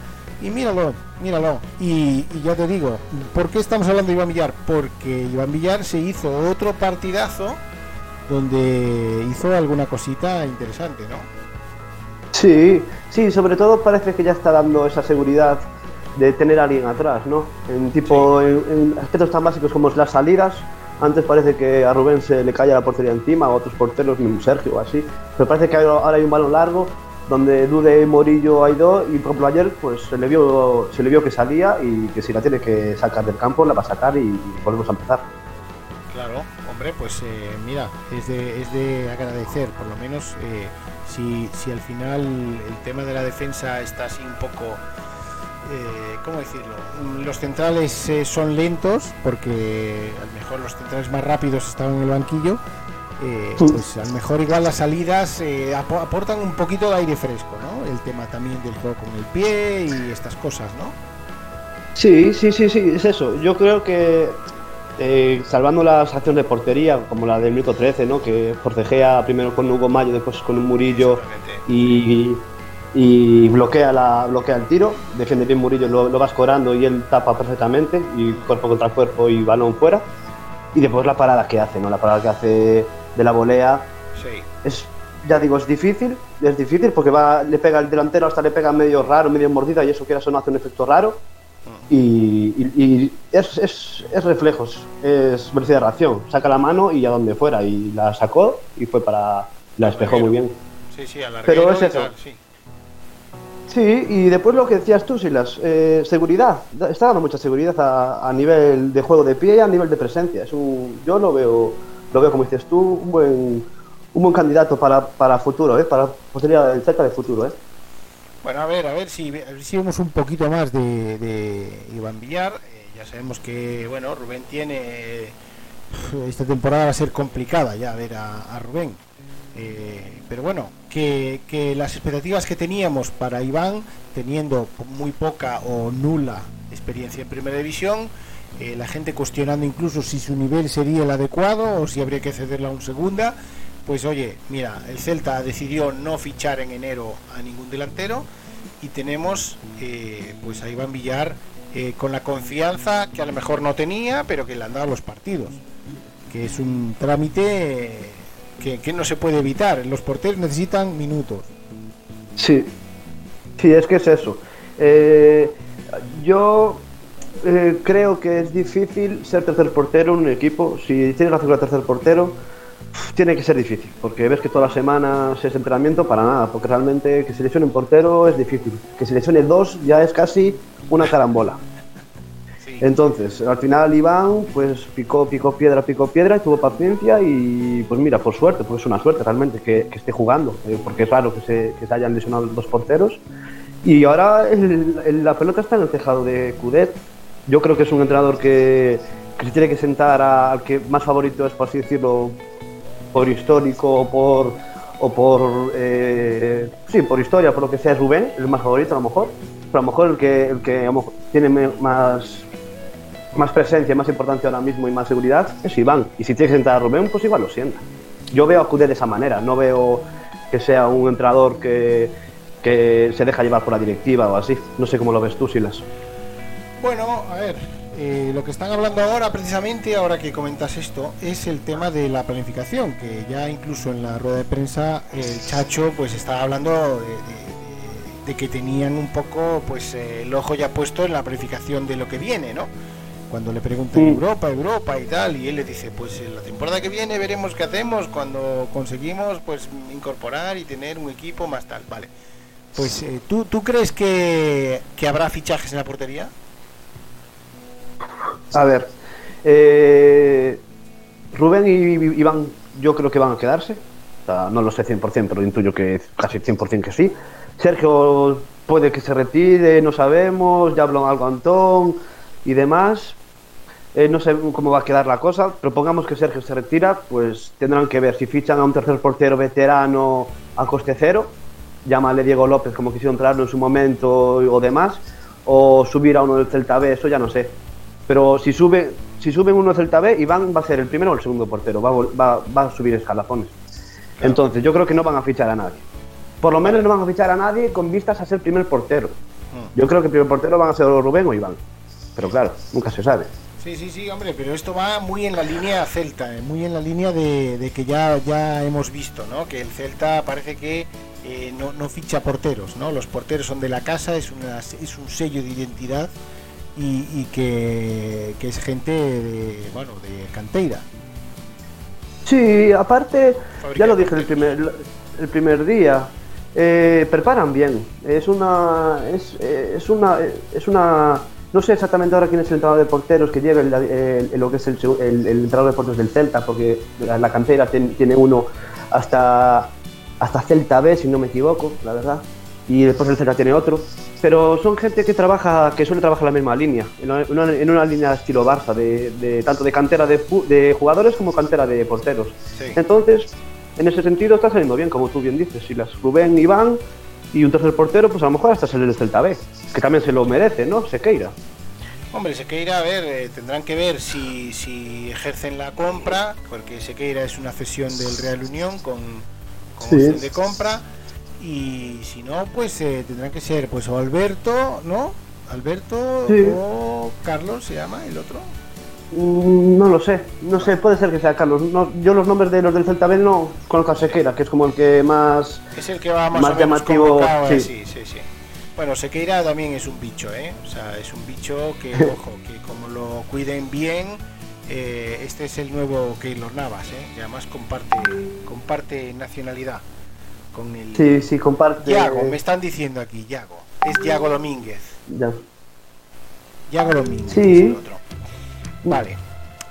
Y míralo, míralo. Y, y ya te digo, ¿por qué estamos hablando de Iván Villar? Porque Iván Villar se hizo otro partidazo donde hizo alguna cosita interesante, ¿no? Sí, sí, sobre todo parece que ya está dando esa seguridad de tener a alguien atrás, ¿no? En tipo, en, en aspectos tan básicos como las salidas, antes parece que a Rubén se le caía la portería encima, a otros porteros, mismo Sergio o así, pero parece que ahora ahora hay un balón largo donde Dude, Morillo, Aidó y por ejemplo ayer pues se le vio se le vio que salía y que si la tiene que sacar del campo la va a sacar y, y volvemos a empezar. Claro, hombre, pues eh, mira, es de, es de agradecer, por lo menos eh, si, si al final el tema de la defensa está así un poco, eh, ¿cómo decirlo? Mm, Los centrales eh, son lentos, porque a lo mejor los centrales más rápidos estaban en el banquillo, eh, Sí. pues a lo mejor igual las salidas apo- aportan un poquito de aire fresco, ¿no? El tema también del juego con el pie y estas cosas, ¿no? Sí, sí, sí, sí, es eso. Yo creo que eh, salvando las acciones de portería, como la del minuto 13, ¿no? que forcejea primero con Hugo Mayo, después con un Murillo y, y bloquea, la, bloquea el tiro, defiende bien Murillo, lo, lo va escorando y él tapa perfectamente, y cuerpo contra cuerpo y balón fuera. Y después la parada que hace, ¿no? la parada que hace de la volea Sí. es ya digo es difícil es difícil porque va le pega el delantero hasta le pega medio raro medio mordida y eso que eso no hace un efecto raro y, y- y es, es, es reflejos es velocidad de reacción saca la mano y a donde fuera y la sacó y fue para la despejó muy bien Sí, sí, Pero es y eso. tal, sí. Sí, y después lo que decías tú, Silas, eh, seguridad. Da- Está dando mucha seguridad a, a nivel de juego de pie y a nivel de presencia. Es un, yo lo veo, lo veo como dices tú, un buen, un buen candidato para, para futuro, ¿eh? para posibilidad Celta de futuro. ¿eh? Bueno, a ver, a ver si, a ver si vemos un poquito más de, de Iván Villar. Eh, ya sabemos que, bueno, Rubén tiene. Esta temporada va a ser complicada ya ver a, Rubén. Eh, pero bueno, que, que las expectativas que teníamos para Iván, teniendo muy poca o nula experiencia en primera división, eh, la gente cuestionando incluso si su nivel sería el adecuado o si habría que cederla a un segunda. Pues oye, mira, el Celta decidió no fichar en enero a ningún delantero y tenemos eh, pues a Iván Villar eh, con la confianza que a lo mejor no tenía, pero que le han dado los partidos, que es un trámite eh, que, no se puede evitar. Los porteros necesitan minutos. Sí, sí, es que es eso. Eh, yo creo que es difícil ser tercer portero en un equipo. Si tienes la figura tercer portero, tiene que ser difícil, porque ves que todas las semanas es entrenamiento para nada, porque realmente que se lesione un portero es difícil. Que se lesione dos ya es casi una carambola. Entonces, al final Iván, pues picó, picó piedra, picó piedra, y tuvo paciencia y pues mira, por suerte, pues es una suerte realmente que, que esté jugando, eh, porque es raro que se, que se hayan lesionado los dos porteros. Y ahora el- el- la pelota está en el tejado de Cudet. Yo creo que es un entrenador que, que se tiene que sentar al que más favorito es, por así decirlo, por histórico o por, o por eh, sí, por historia, por lo que sea, Rubén, el más favorito a lo mejor. Pero a lo mejor el que, el que a lo mejor tiene más, más presencia, más importancia ahora mismo y más seguridad es Iván. Y si tiene que sentar a Rubén, pues igual lo sienta. Yo veo a de esa manera, no veo que sea un entrenador que, que se deja llevar por la directiva o así. No sé cómo lo ves tú, Silas. Bueno, a ver, Eh, lo que están hablando ahora, precisamente, ahora que comentas esto, es el tema de la planificación, que ya incluso en la rueda de prensa el Chacho pues estaba hablando de, de- de que tenían un poco pues eh, el ojo ya puesto en la planificación de lo que viene, ¿no? Cuando le preguntan Sí. Europa, Europa y tal, y él le dice, pues en la temporada que viene veremos qué hacemos cuando conseguimos pues incorporar y tener un equipo más tal, vale. Pues eh, ¿tú, ¿tú crees que, que habrá fichajes en la portería? A ver, eh, Rubén y Iván yo creo que van a quedarse. No lo sé 100%, pero intuyo que casi 100% que sí. Sergio puede que se retire, no sabemos, ya habló algo Antón y demás. Eh, no sé cómo va a quedar la cosa, pero pongamos que Sergio se retira, pues tendrán que ver si fichan a un tercer portero veterano a coste cero, llámale Diego López como quisieron traerlo en su momento o demás, o subir a uno del Celta B, eso ya no sé. Pero si sube, si suben uno Celta B, Iván va a ser el primero o el segundo portero, va va- va a subir escalafones. Entonces yo creo que no van a fichar a nadie. Por lo menos no van a fichar a nadie con vistas a ser primer portero. Yo creo que el primer portero van a ser Rubén o Iván. Pero claro, nunca se sabe. Sí, sí, sí, hombre, pero esto va muy en la línea Celta, eh, muy en la línea de, de que ya, ya hemos visto, ¿no? Que el Celta parece que eh, no, no ficha porteros, ¿no? Los porteros son de la casa, es, una, es un sello de identidad y, y que, que es gente de, bueno, de canteira. Sí, aparte, ya lo dije el primer, el primer día, eh, preparan bien. Es una, es, eh, es una, es una, no sé exactamente ahora quién es el entrenador de porteros que lleva el, el- el- lo que es el, entrenador de porteros del Celta, porque la, la cantera ten- tiene uno hasta, hasta Celta B, si no me equivoco, la verdad. Y después el Celta tiene otro. Pero son gente que trabaja, que suele trabajar en la misma línea, en una, en una- línea estilo Barça, de, de- tanto de cantera de, de jugadores como cantera de porteros. Entonces, en ese sentido está saliendo bien, como tú bien dices. Si las Rubén, Iván y un tercer portero, pues a lo mejor hasta salir el Celta B, que también se lo merece, ¿no? Sequeira. Hombre, Sequeira, a ver, eh, tendrán que ver si, si ejercen la compra, porque Sequeira es una cesión del Real Unión con, con Sí. opción de compra, y si no, pues eh, tendrán que ser pues o Alberto, ¿no? Alberto Sí. o Carlos se llama el otro. Mm, No lo sé, no sé, puede ser que sea Carlos. No, yo los nombres de los del Celta B no conozco a Sequeira, que es como el que más, Es el que va más, más o menos llamativo. sí. eh, sí, sí, sí. Bueno, Sequeira también es un bicho, ¿eh? O sea, es un bicho que, ojo, que como lo cuiden bien, eh, este es el nuevo Keylor Navas, ¿eh? Y además comparte, comparte nacionalidad con el... Sí, sí, comparte. Yago, me están diciendo aquí, Yago. Es Yago Domínguez. Ya. Yago Domínguez Sí. es el otro. Vale.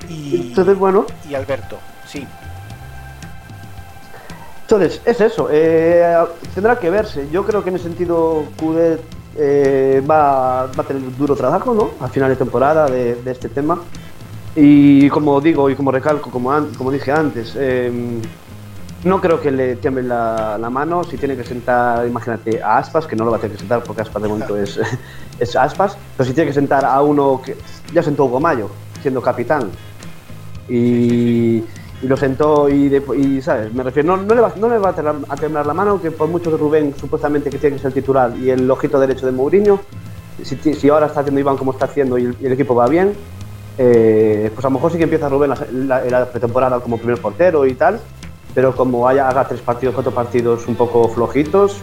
Y, Entonces, bueno, y Alberto, sí. Entonces, es eso. eh, tendrá que verse. Yo creo que en ese sentido Cudet eh, va, va a tener un duro trabajo, ¿no? Al final de temporada de, de este tema. Y como digo y como recalco, como, an- como dije antes, eh, no creo que le tiemble la, la mano. Si tiene que sentar, imagínate, a Aspas, que no lo va a tener que sentar porque Aspas de momento es, es Aspas, pero si tiene que sentar a uno que ya sentó Hugo Mayo, siendo capitán, y, y lo sentó y, de- y, ¿sabes? Me refiero, no, no le va, no le va a, temblar, a temblar la mano, que por mucho que Rubén supuestamente que tiene que ser titular y el ojito derecho de Mourinho, si, si ahora está haciendo Iván como está haciendo y el, y el equipo va bien, eh, pues a lo mejor sí que empieza Rubén la, la- la pretemporada como primer portero y tal, pero como haya, haga tres partidos, cuatro partidos un poco flojitos,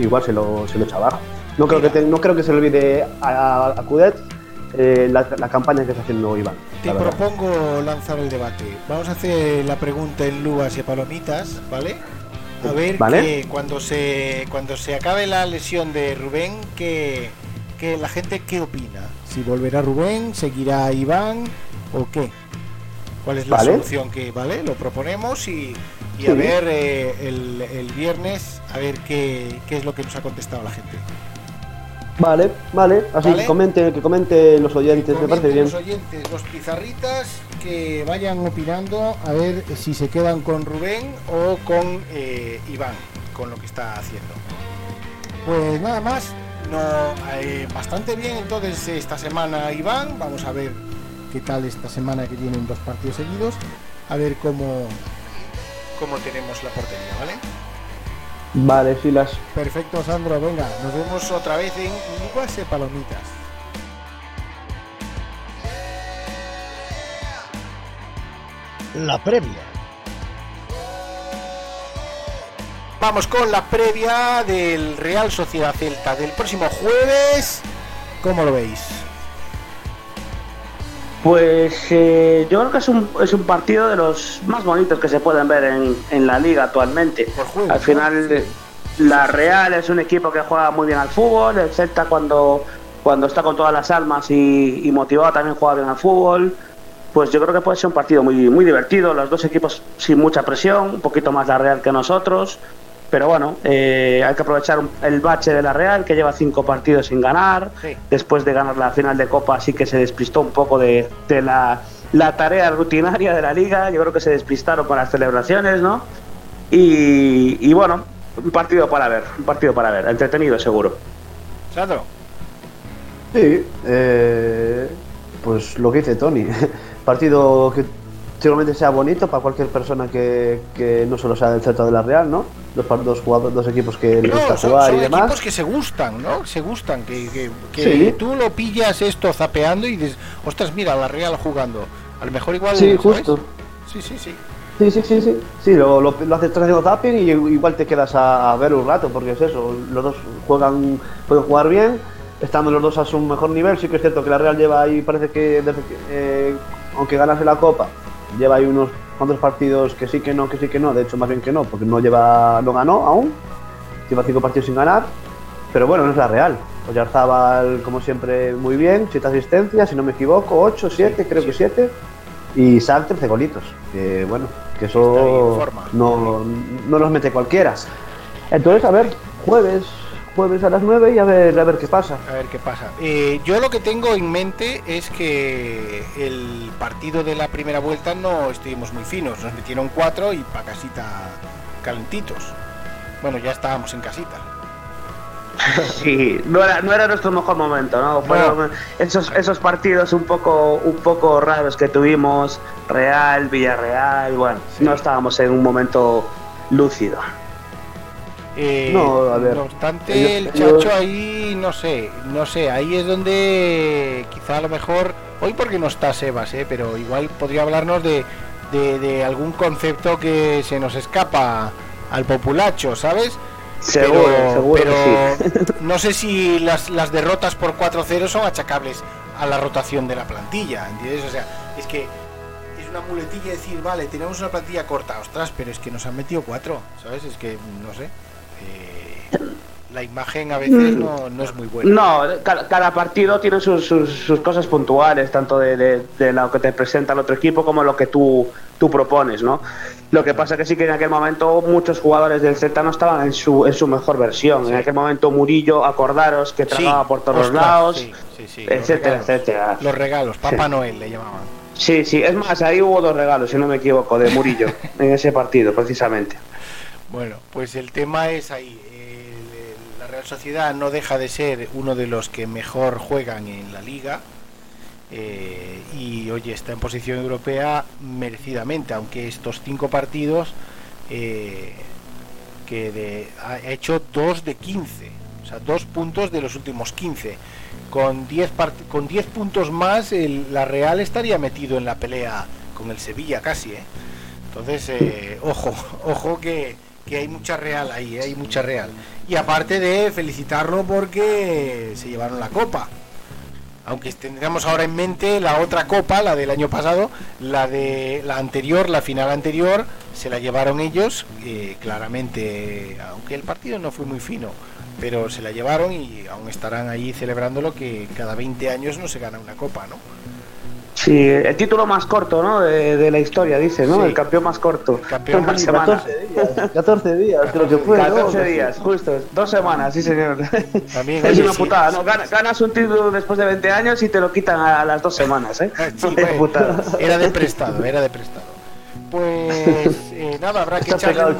igual se lo, se lo echa abajo. No creo, que te- no creo que se le olvide a, a Cudet eh, la, la campaña que está haciendo Iván. Te la propongo lanzar el debate. Vamos a hacer la pregunta en luvas y palomitas, ¿vale? A ver Vale. que cuando se cuando se acabe la lesión de Rubén, que, que la gente qué opina. Si volverá Rubén, seguirá Iván o qué. ¿Cuál es la Vale. solución que vale? Lo proponemos y, y Sí. a ver eh, el, el viernes a ver qué, qué es lo que nos ha contestado la gente. Vale, vale, así Vale. que comente, que comente los oyentes, me parece bien. Los oyentes, los pizarritas que vayan opinando a ver si se quedan con Rubén o con eh, Iván, con lo que está haciendo. Pues nada más, no, eh, bastante bien entonces esta semana Iván, vamos a ver qué tal esta semana que tienen dos partidos seguidos, a ver cómo, cómo tenemos la portería, ¿vale? Vale, filas. Perfecto, Sandro, venga, nos vemos otra vez en Uvas Palomitas. La previa. Vamos con la previa del Real Sociedad Celta del próximo jueves. ¿Cómo lo veis? Pues eh, yo creo que es un, es un partido de los más bonitos que se pueden ver en, en la liga actualmente. al final, la Real es un equipo que juega muy bien al fútbol, el Celta cuando, cuando está con todas las almas y, y motivado también juega bien al fútbol. Pues yo creo que puede ser un partido muy, muy divertido, los dos equipos sin mucha presión, un poquito más la Real que nosotros. Pero bueno, eh, hay que aprovechar el bache de la Real, que lleva cinco partidos sin ganar. Después de ganar la final de Copa, sí que se despistó un poco de, de la, la tarea rutinaria de la liga. Yo creo que se despistaron con las celebraciones, ¿no? Y, y bueno, un partido para ver, un partido para ver, entretenido seguro. Sandro. Sí, eh, pues lo que dice Tony. Partido que seguramente sea bonito para cualquier persona que, que no solo sea del Celta de la Real, ¿no? Par- dos, jugadores, dos equipos que les gusta No, son, jugar son y demás. equipos que se gustan, ¿no? Se gustan, que, que- que Sí. tú lo pillas esto zapeando y dices, ostras, mira, la Real jugando. A lo mejor igual. Sí, ¿sabes? justo. Sí, sí, sí. Sí, sí, sí, sí. Sí, lo, lo, lo haces haciendo zapping y igual te quedas a, a ver un rato, porque es eso, los dos juegan, pueden jugar bien, estando los dos a su mejor nivel, sí que es cierto que la Real lleva ahí, parece que, desde que, eh, aunque ganase la Copa, lleva ahí unos cuantos partidos que sí que no, que sí que no, de hecho más bien que no, porque no lleva, no ganó aún, lleva cinco partidos sin ganar, pero bueno, no es la Real. Oyarzábal, como siempre, muy bien, siete asistencias, si no me equivoco, ocho, siete, creo que siete. Y Sal 13 golitos. Que bueno, que eso no, no los mete cualquiera. Entonces, a ver, jueves, jueves a las 9 y a ver, a ver qué pasa. A ver qué pasa. Eh, yo lo que tengo en mente es que el partido de la primera vuelta no estuvimos muy finos. Nos metieron cuatro y pa' casita calentitos. Bueno, ya estábamos en casita. Sí, no era, no era nuestro mejor momento, ¿no? Fueron esos, esos partidos un poco, un poco raros que tuvimos, Real, Villarreal, bueno, no estábamos en un momento lúcido. Eh, No, a ver, No obstante, ellos- el chacho ellos- ahí, no sé, no sé, ahí es donde quizá a lo mejor, hoy porque no está Sebas, ¿eh? pero igual podría hablarnos de, de, de algún concepto que se nos escapa al populacho, ¿sabes? Seguro, seguro pero no sé si las, las derrotas por 4-0 son achacables a la rotación de la plantilla, ¿entiendes? O sea, es que es una muletilla decir, vale, tenemos una plantilla corta, ostras, pero es que nos han metido cuatro, ¿sabes? Es que, no sé, eh, la imagen a veces no, no es muy buena. No, cada, cada partido tiene sus, sus, sus cosas puntuales, tanto de, de- de lo que te presenta el otro equipo como lo que tú, tú propones, ¿no? Lo que pasa que sí que en aquel momento muchos jugadores del Celta no estaban en su, en su mejor versión. En aquel momento Murillo, acordaros, que tragaba por todos ostras, lados, sí, los etcétera, regalos. etcétera. Los regalos, Papá. Noel le llamaban. Sí, sí, es más, ahí hubo dos regalos, si no me equivoco, de Murillo, en ese partido, precisamente. Bueno, pues el tema es ahí. El- la Real Sociedad no deja de ser uno de los que mejor juegan en la liga. eh, y oye, está en posición europea merecidamente, aunque estos cinco partidos eh, que de- ha hecho dos de 15, o sea, dos puntos de los últimos 15. Con 10 part- con 10 puntos más, el- la Real estaría metido en la pelea con el Sevilla casi, ¿eh? Entonces, eh, ojo, ojo que, que hay mucha real ahí, ¿eh? hay mucha real. Y aparte de felicitarlo porque se llevaron la copa. Aunque tendríamos ahora en mente la otra copa, la del año pasado, la de la anterior, la final anterior, se la llevaron ellos, eh, claramente, aunque el partido no fue muy fino, pero se la llevaron y aún estarán ahí celebrándolo que cada 20 años no se gana una copa, ¿no? Sí, el título más corto, ¿no? De, de la historia, dice, ¿no? Sí. El campeón más corto. campeón más- semana. 14 días, 14 días, creo que fue. ¿no? 14 días, justo. Dos semanas, sí, señor. También, es oye, una putada, sí. ¿no? Gana- Ganas un título después de 20 años y te lo quitan a, las dos semanas, ¿eh? Sí, bueno, putada. era de prestado, era de prestado. Pues eh, nada, habrá que Está echarle pegado el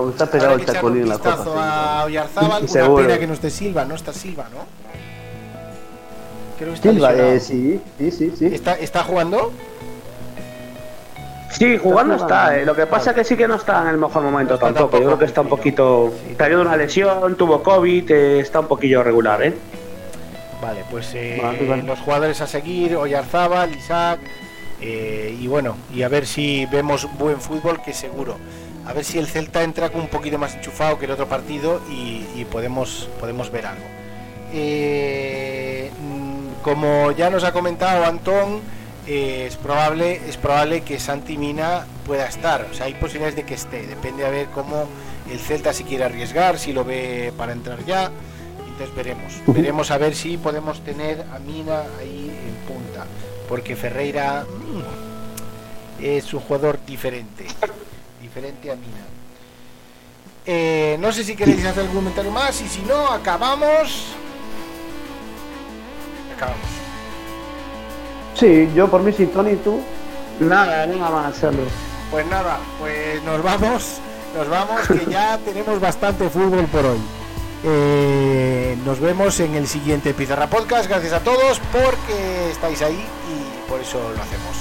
un, está pegado el chacolí en la copa. a Oyarzábal. Una Seguro. pena que no esté Silva, no está Silva, ¿no? Creo que está Silva, eh, sí, sí, sí, sí. ¿Está, ¿Está jugando? Sí, jugando Está eh. Lo que pasa es que sí que no está en el mejor momento está tampoco. Yo creo que está un poquito. Cayó de una lesión, tuvo COVID, eh, está un poquillo regular, ¿eh? Vale, pues eh, Vale, vale. los jugadores a seguir, Oyarzábal, Isaac, Eh, y bueno, y a ver si vemos buen fútbol, que seguro. A ver si el Celta entra con un poquito más enchufado que el otro partido y, y podemos, podemos ver algo. Eh, como ya nos ha comentado Antón, eh, es probable es probable que Santi Mina pueda estar. O sea, hay posibilidades de que esté. Depende a ver cómo el Celta si quiere arriesgar, si lo ve para entrar ya. Entonces veremos. Veremos a ver si podemos tener a Mina ahí en punta. Porque Ferreira mm, es un jugador diferente. Diferente a Mina. Eh, no sé si queréis hacer algún comentario más y si no, acabamos. Acabamos. Sí, yo por mí sí, Tony, tú. Nada, nada más. Pues nada, pues nos vamos, nos vamos, que ya tenemos bastante fútbol por hoy. Eh, nos vemos en el siguiente Pizarra Podcast. Gracias a todos porque estáis ahí y por eso lo hacemos.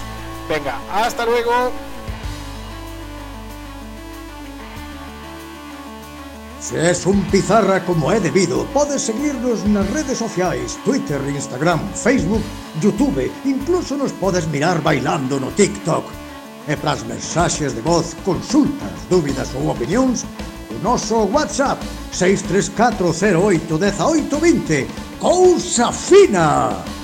Venga, hasta luego. Se és un pizarra como é debido, podes seguirnos nas redes sociais, Twitter, Instagram, Facebook, Youtube, incluso nos podes mirar bailando no TikTok. E pras mensaxes de voz, consultas, dúbidas ou opinións, o noso WhatsApp 634081820. Cousa fina!